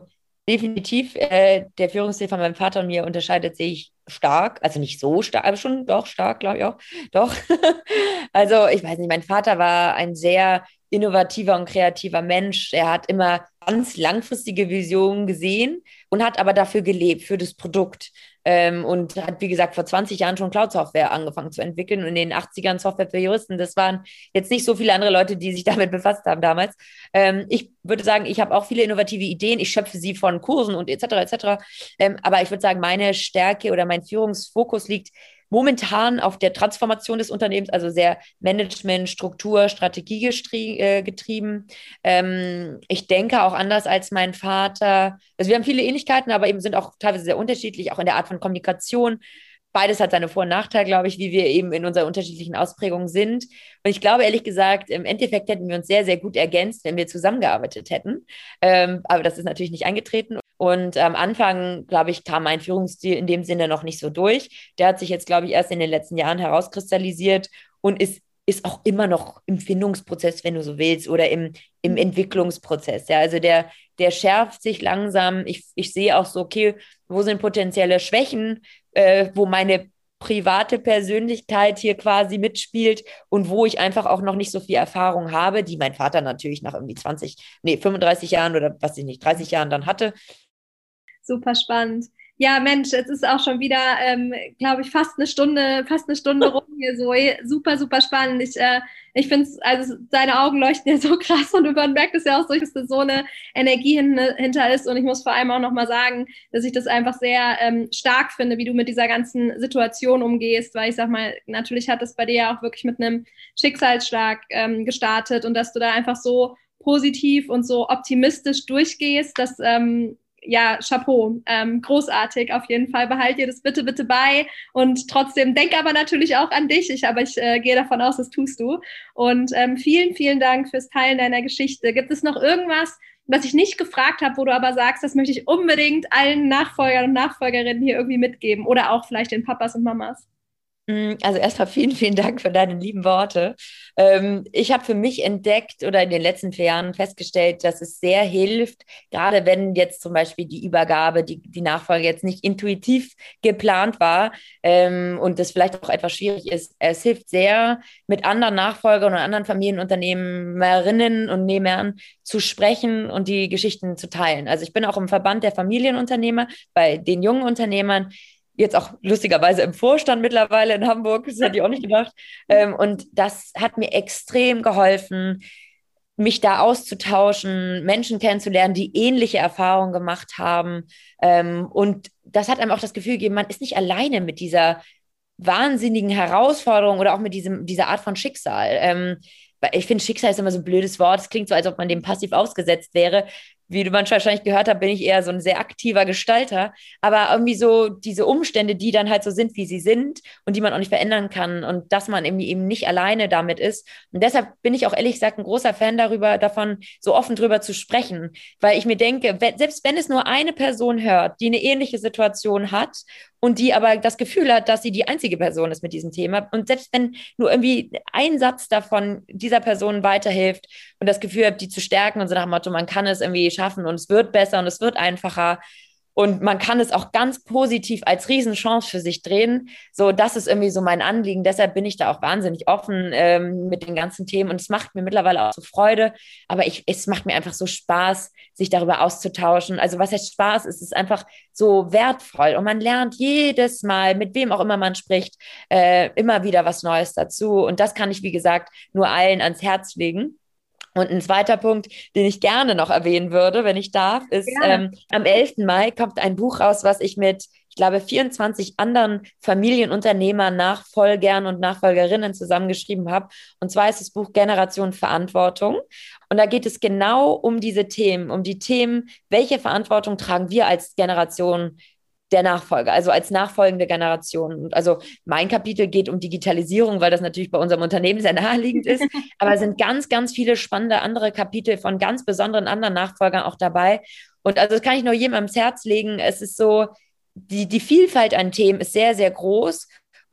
definitiv, äh, der Führungsstil von meinem Vater und mir unterscheidet sich stark, also nicht so stark, aber schon doch stark, glaube ich auch. Doch. <laughs> also ich weiß nicht, mein Vater war ein sehr innovativer und kreativer Mensch. Er hat immer ganz langfristige Visionen gesehen und hat aber dafür gelebt, für das Produkt. Ähm, und hat, wie gesagt, vor 20 Jahren schon Cloud-Software angefangen zu entwickeln und in den 80ern Software für Juristen. Das waren jetzt nicht so viele andere Leute, die sich <laughs> damit befasst haben damals. Ähm, ich würde sagen, ich habe auch viele innovative Ideen. Ich schöpfe sie von Kursen und etc. etc. Ähm, aber ich würde sagen, meine Stärke oder mein Führungsfokus liegt momentan auf der Transformation des Unternehmens, also sehr Management, Struktur, Strategie äh, getrieben. Ähm, ich denke auch anders als mein Vater. Also wir haben viele Ähnlichkeiten, aber eben sind auch teilweise sehr unterschiedlich, auch in der Art von Kommunikation. Beides hat seine Vor- und Nachteile, glaube ich, wie wir eben in unserer unterschiedlichen Ausprägung sind. Und ich glaube, ehrlich gesagt, im Endeffekt hätten wir uns sehr, sehr gut ergänzt, wenn wir zusammengearbeitet hätten. Ähm, aber das ist natürlich nicht eingetreten. Und am Anfang, glaube ich, kam mein Führungsstil in dem Sinne noch nicht so durch. Der hat sich jetzt, glaube ich, erst in den letzten Jahren herauskristallisiert und ist, ist auch immer noch im Findungsprozess, wenn du so willst, oder im, im mhm. Entwicklungsprozess. Ja, also der, der schärft sich langsam. Ich, ich sehe auch so, okay, wo sind potenzielle Schwächen, äh, wo meine private Persönlichkeit hier quasi mitspielt und wo ich einfach auch noch nicht so viel Erfahrung habe, die mein Vater natürlich nach irgendwie 20, nee, 35 Jahren oder was ich nicht, 30 Jahren dann hatte. Super spannend. Ja, Mensch, es ist auch schon wieder, ähm, glaube ich, fast eine Stunde, fast eine Stunde <laughs> rum hier so. Super, super spannend. Ich, äh, ich finde es, also deine Augen leuchten ja so <laughs> krass und man merkt es ja auch so, dass da so eine Energie hin, hinter ist. Und ich muss vor allem auch nochmal sagen, dass ich das einfach sehr ähm, stark finde, wie du mit dieser ganzen Situation umgehst, weil ich sag mal, natürlich hat das bei dir ja auch wirklich mit einem Schicksalsschlag ähm, gestartet und dass du da einfach so positiv und so optimistisch durchgehst, dass ähm, ja, Chapeau, ähm, großartig auf jeden Fall. Behalt dir das bitte, bitte bei und trotzdem denk aber natürlich auch an dich. Ich, aber ich äh, gehe davon aus, das tust du. Und ähm, vielen, vielen Dank fürs Teilen deiner Geschichte. Gibt es noch irgendwas, was ich nicht gefragt habe, wo du aber sagst, das möchte ich unbedingt allen Nachfolgern und Nachfolgerinnen hier irgendwie mitgeben oder auch vielleicht den Papas und Mamas? Mm, also erstmal vielen, vielen Dank für deine lieben Worte. Ähm, ich habe für mich entdeckt oder in den letzten vier Jahren festgestellt, dass es sehr hilft, gerade wenn jetzt zum Beispiel die Übergabe, die, die Nachfolge jetzt nicht intuitiv geplant war ähm, und das vielleicht auch etwas schwierig ist. Es hilft sehr, mit anderen Nachfolgern und anderen Familienunternehmerinnen und Nehmern zu sprechen und die Geschichten zu teilen. Also ich bin auch im Verband der Familienunternehmer bei den jungen Unternehmern jetzt auch lustigerweise im Vorstand mittlerweile in Hamburg, das hätte ich auch nicht gedacht. Ähm, und das hat mir extrem geholfen, mich da auszutauschen, Menschen kennenzulernen, die ähnliche Erfahrungen gemacht haben. Ähm, und das hat einem auch das Gefühl gegeben, man ist nicht alleine mit dieser wahnsinnigen Herausforderung oder auch mit diesem, dieser Art von Schicksal. Ähm, ich finde, Schicksal ist immer so ein blödes Wort. Es klingt so, als ob man dem passiv ausgesetzt wäre wie du manchmal wahrscheinlich gehört hast, bin ich eher so ein sehr aktiver Gestalter. Aber irgendwie so diese Umstände, die dann halt so sind, wie sie sind und die man auch nicht verändern kann und dass man irgendwie eben nicht alleine damit ist. Und deshalb bin ich auch ehrlich gesagt ein großer Fan darüber, davon so offen drüber zu sprechen, weil ich mir denke, selbst wenn es nur eine Person hört, die eine ähnliche Situation hat und die aber das Gefühl hat, dass sie die einzige Person ist mit diesem Thema. Und selbst wenn nur irgendwie ein Satz davon dieser Person weiterhilft und das Gefühl hat, die zu stärken und so nach dem Motto, man kann es irgendwie schaffen und es wird besser und es wird einfacher, und man kann es auch ganz positiv als Riesenchance für sich drehen. So, das ist irgendwie so mein Anliegen. Deshalb bin ich da auch wahnsinnig offen ähm, mit den ganzen Themen. Und es macht mir mittlerweile auch so Freude. Aber ich, es macht mir einfach so Spaß, sich darüber auszutauschen. Also was heißt Spaß? Es ist einfach so wertvoll. Und man lernt jedes Mal, mit wem auch immer man spricht, äh, immer wieder was Neues dazu. Und das kann ich, wie gesagt, nur allen ans Herz legen. Und ein zweiter Punkt, den ich gerne noch erwähnen würde, wenn ich darf, ist, ähm, am 11. Mai kommt ein Buch raus, was ich mit, ich glaube, 24 anderen Familienunternehmern, Nachfolgern und Nachfolgerinnen zusammengeschrieben habe. Und zwar ist das Buch Generation Verantwortung. Und da geht es genau um diese Themen, um die Themen, welche Verantwortung tragen wir als Generation der Nachfolger, also als nachfolgende Generation. Also mein Kapitel geht um Digitalisierung, weil das natürlich bei unserem Unternehmen sehr <laughs> naheliegend ist. Aber es sind ganz, ganz viele spannende andere Kapitel von ganz besonderen anderen Nachfolgern auch dabei. Und also das kann ich nur jedem ans Herz legen. Es ist so, die, die Vielfalt an Themen ist sehr, sehr groß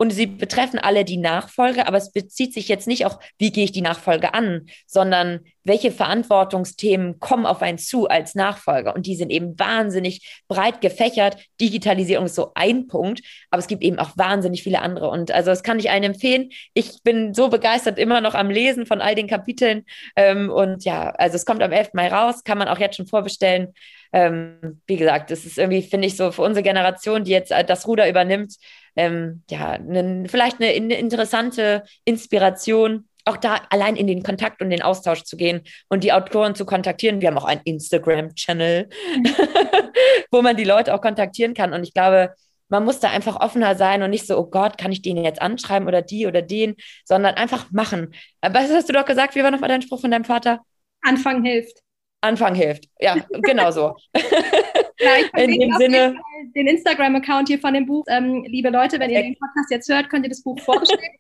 und sie betreffen alle die Nachfolge, aber es bezieht sich jetzt nicht auf, wie gehe ich die Nachfolge an, sondern welche Verantwortungsthemen kommen auf einen zu als Nachfolger. Und die sind eben wahnsinnig breit gefächert. Digitalisierung ist so ein Punkt, aber es gibt eben auch wahnsinnig viele andere. Und also das kann ich allen empfehlen. Ich bin so begeistert immer noch am Lesen von all den Kapiteln. Ähm, und ja, also es kommt am 11. Mai raus, kann man auch jetzt schon vorbestellen. ähm, wie gesagt, das ist irgendwie, finde ich, so für unsere Generation, die jetzt äh, das Ruder übernimmt, ähm, ja, ne, vielleicht eine, eine interessante Inspiration auch da allein in den Kontakt und den Austausch zu gehen und die Autoren zu kontaktieren. Wir haben auch einen Instagram-Channel, <laughs> wo man die Leute auch kontaktieren kann. Und ich glaube, man muss da einfach offener sein und nicht so, oh Gott, kann ich den jetzt anschreiben oder die oder den, sondern einfach machen. Was hast du doch gesagt? Wie war nochmal dein Spruch von deinem Vater? Anfang hilft. Anfang hilft. Ja, genau so. <laughs> Ja, in dem Sinne. Den Instagram-Account hier von dem Buch. Ähm, liebe Leute, wenn ihr den Podcast jetzt hört, könnt ihr das Buch vorbestellen.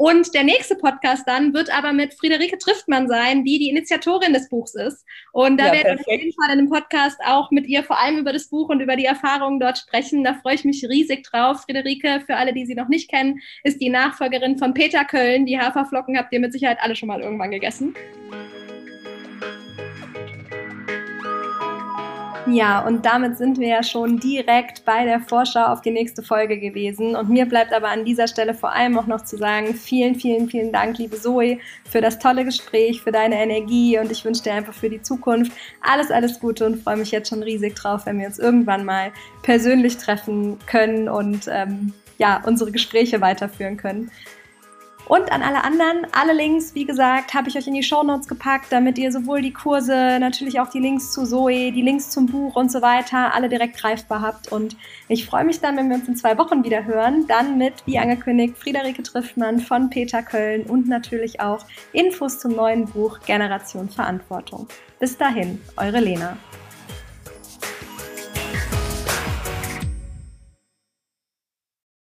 Und der nächste Podcast dann wird aber mit Friederike Triftmann sein, die die Initiatorin des Buchs ist. Und da ja, werden wir auf jeden Fall in dem Podcast auch mit ihr vor allem über das Buch und über die Erfahrungen dort sprechen. Da freue ich mich riesig drauf. Friederike, für alle, die sie noch nicht kennen, ist die Nachfolgerin von Peter Köln. Die Haferflocken habt ihr mit Sicherheit alle schon mal irgendwann gegessen. Ja, und damit sind wir ja schon direkt bei der Vorschau auf die nächste Folge gewesen. Und mir bleibt aber an dieser Stelle vor allem auch noch zu sagen, vielen, vielen, vielen Dank, liebe Zoe, für das tolle Gespräch, für deine Energie und ich wünsche dir einfach für die Zukunft alles, alles Gute und freue mich jetzt schon riesig drauf, wenn wir uns irgendwann mal persönlich treffen können und ähm, ja, unsere Gespräche weiterführen können. Und an alle anderen, alle Links, wie gesagt, habe ich euch in die Show Notes gepackt, damit ihr sowohl die Kurse, natürlich auch die Links zu Zoe, die Links zum Buch und so weiter, alle direkt greifbar habt. Und ich freue mich dann, wenn wir uns in zwei Wochen wieder hören, dann mit, wie angekündigt, Friederike Triftmann von Peter Köln und natürlich auch Infos zum neuen Buch Generation Verantwortung. Bis dahin, eure Lena.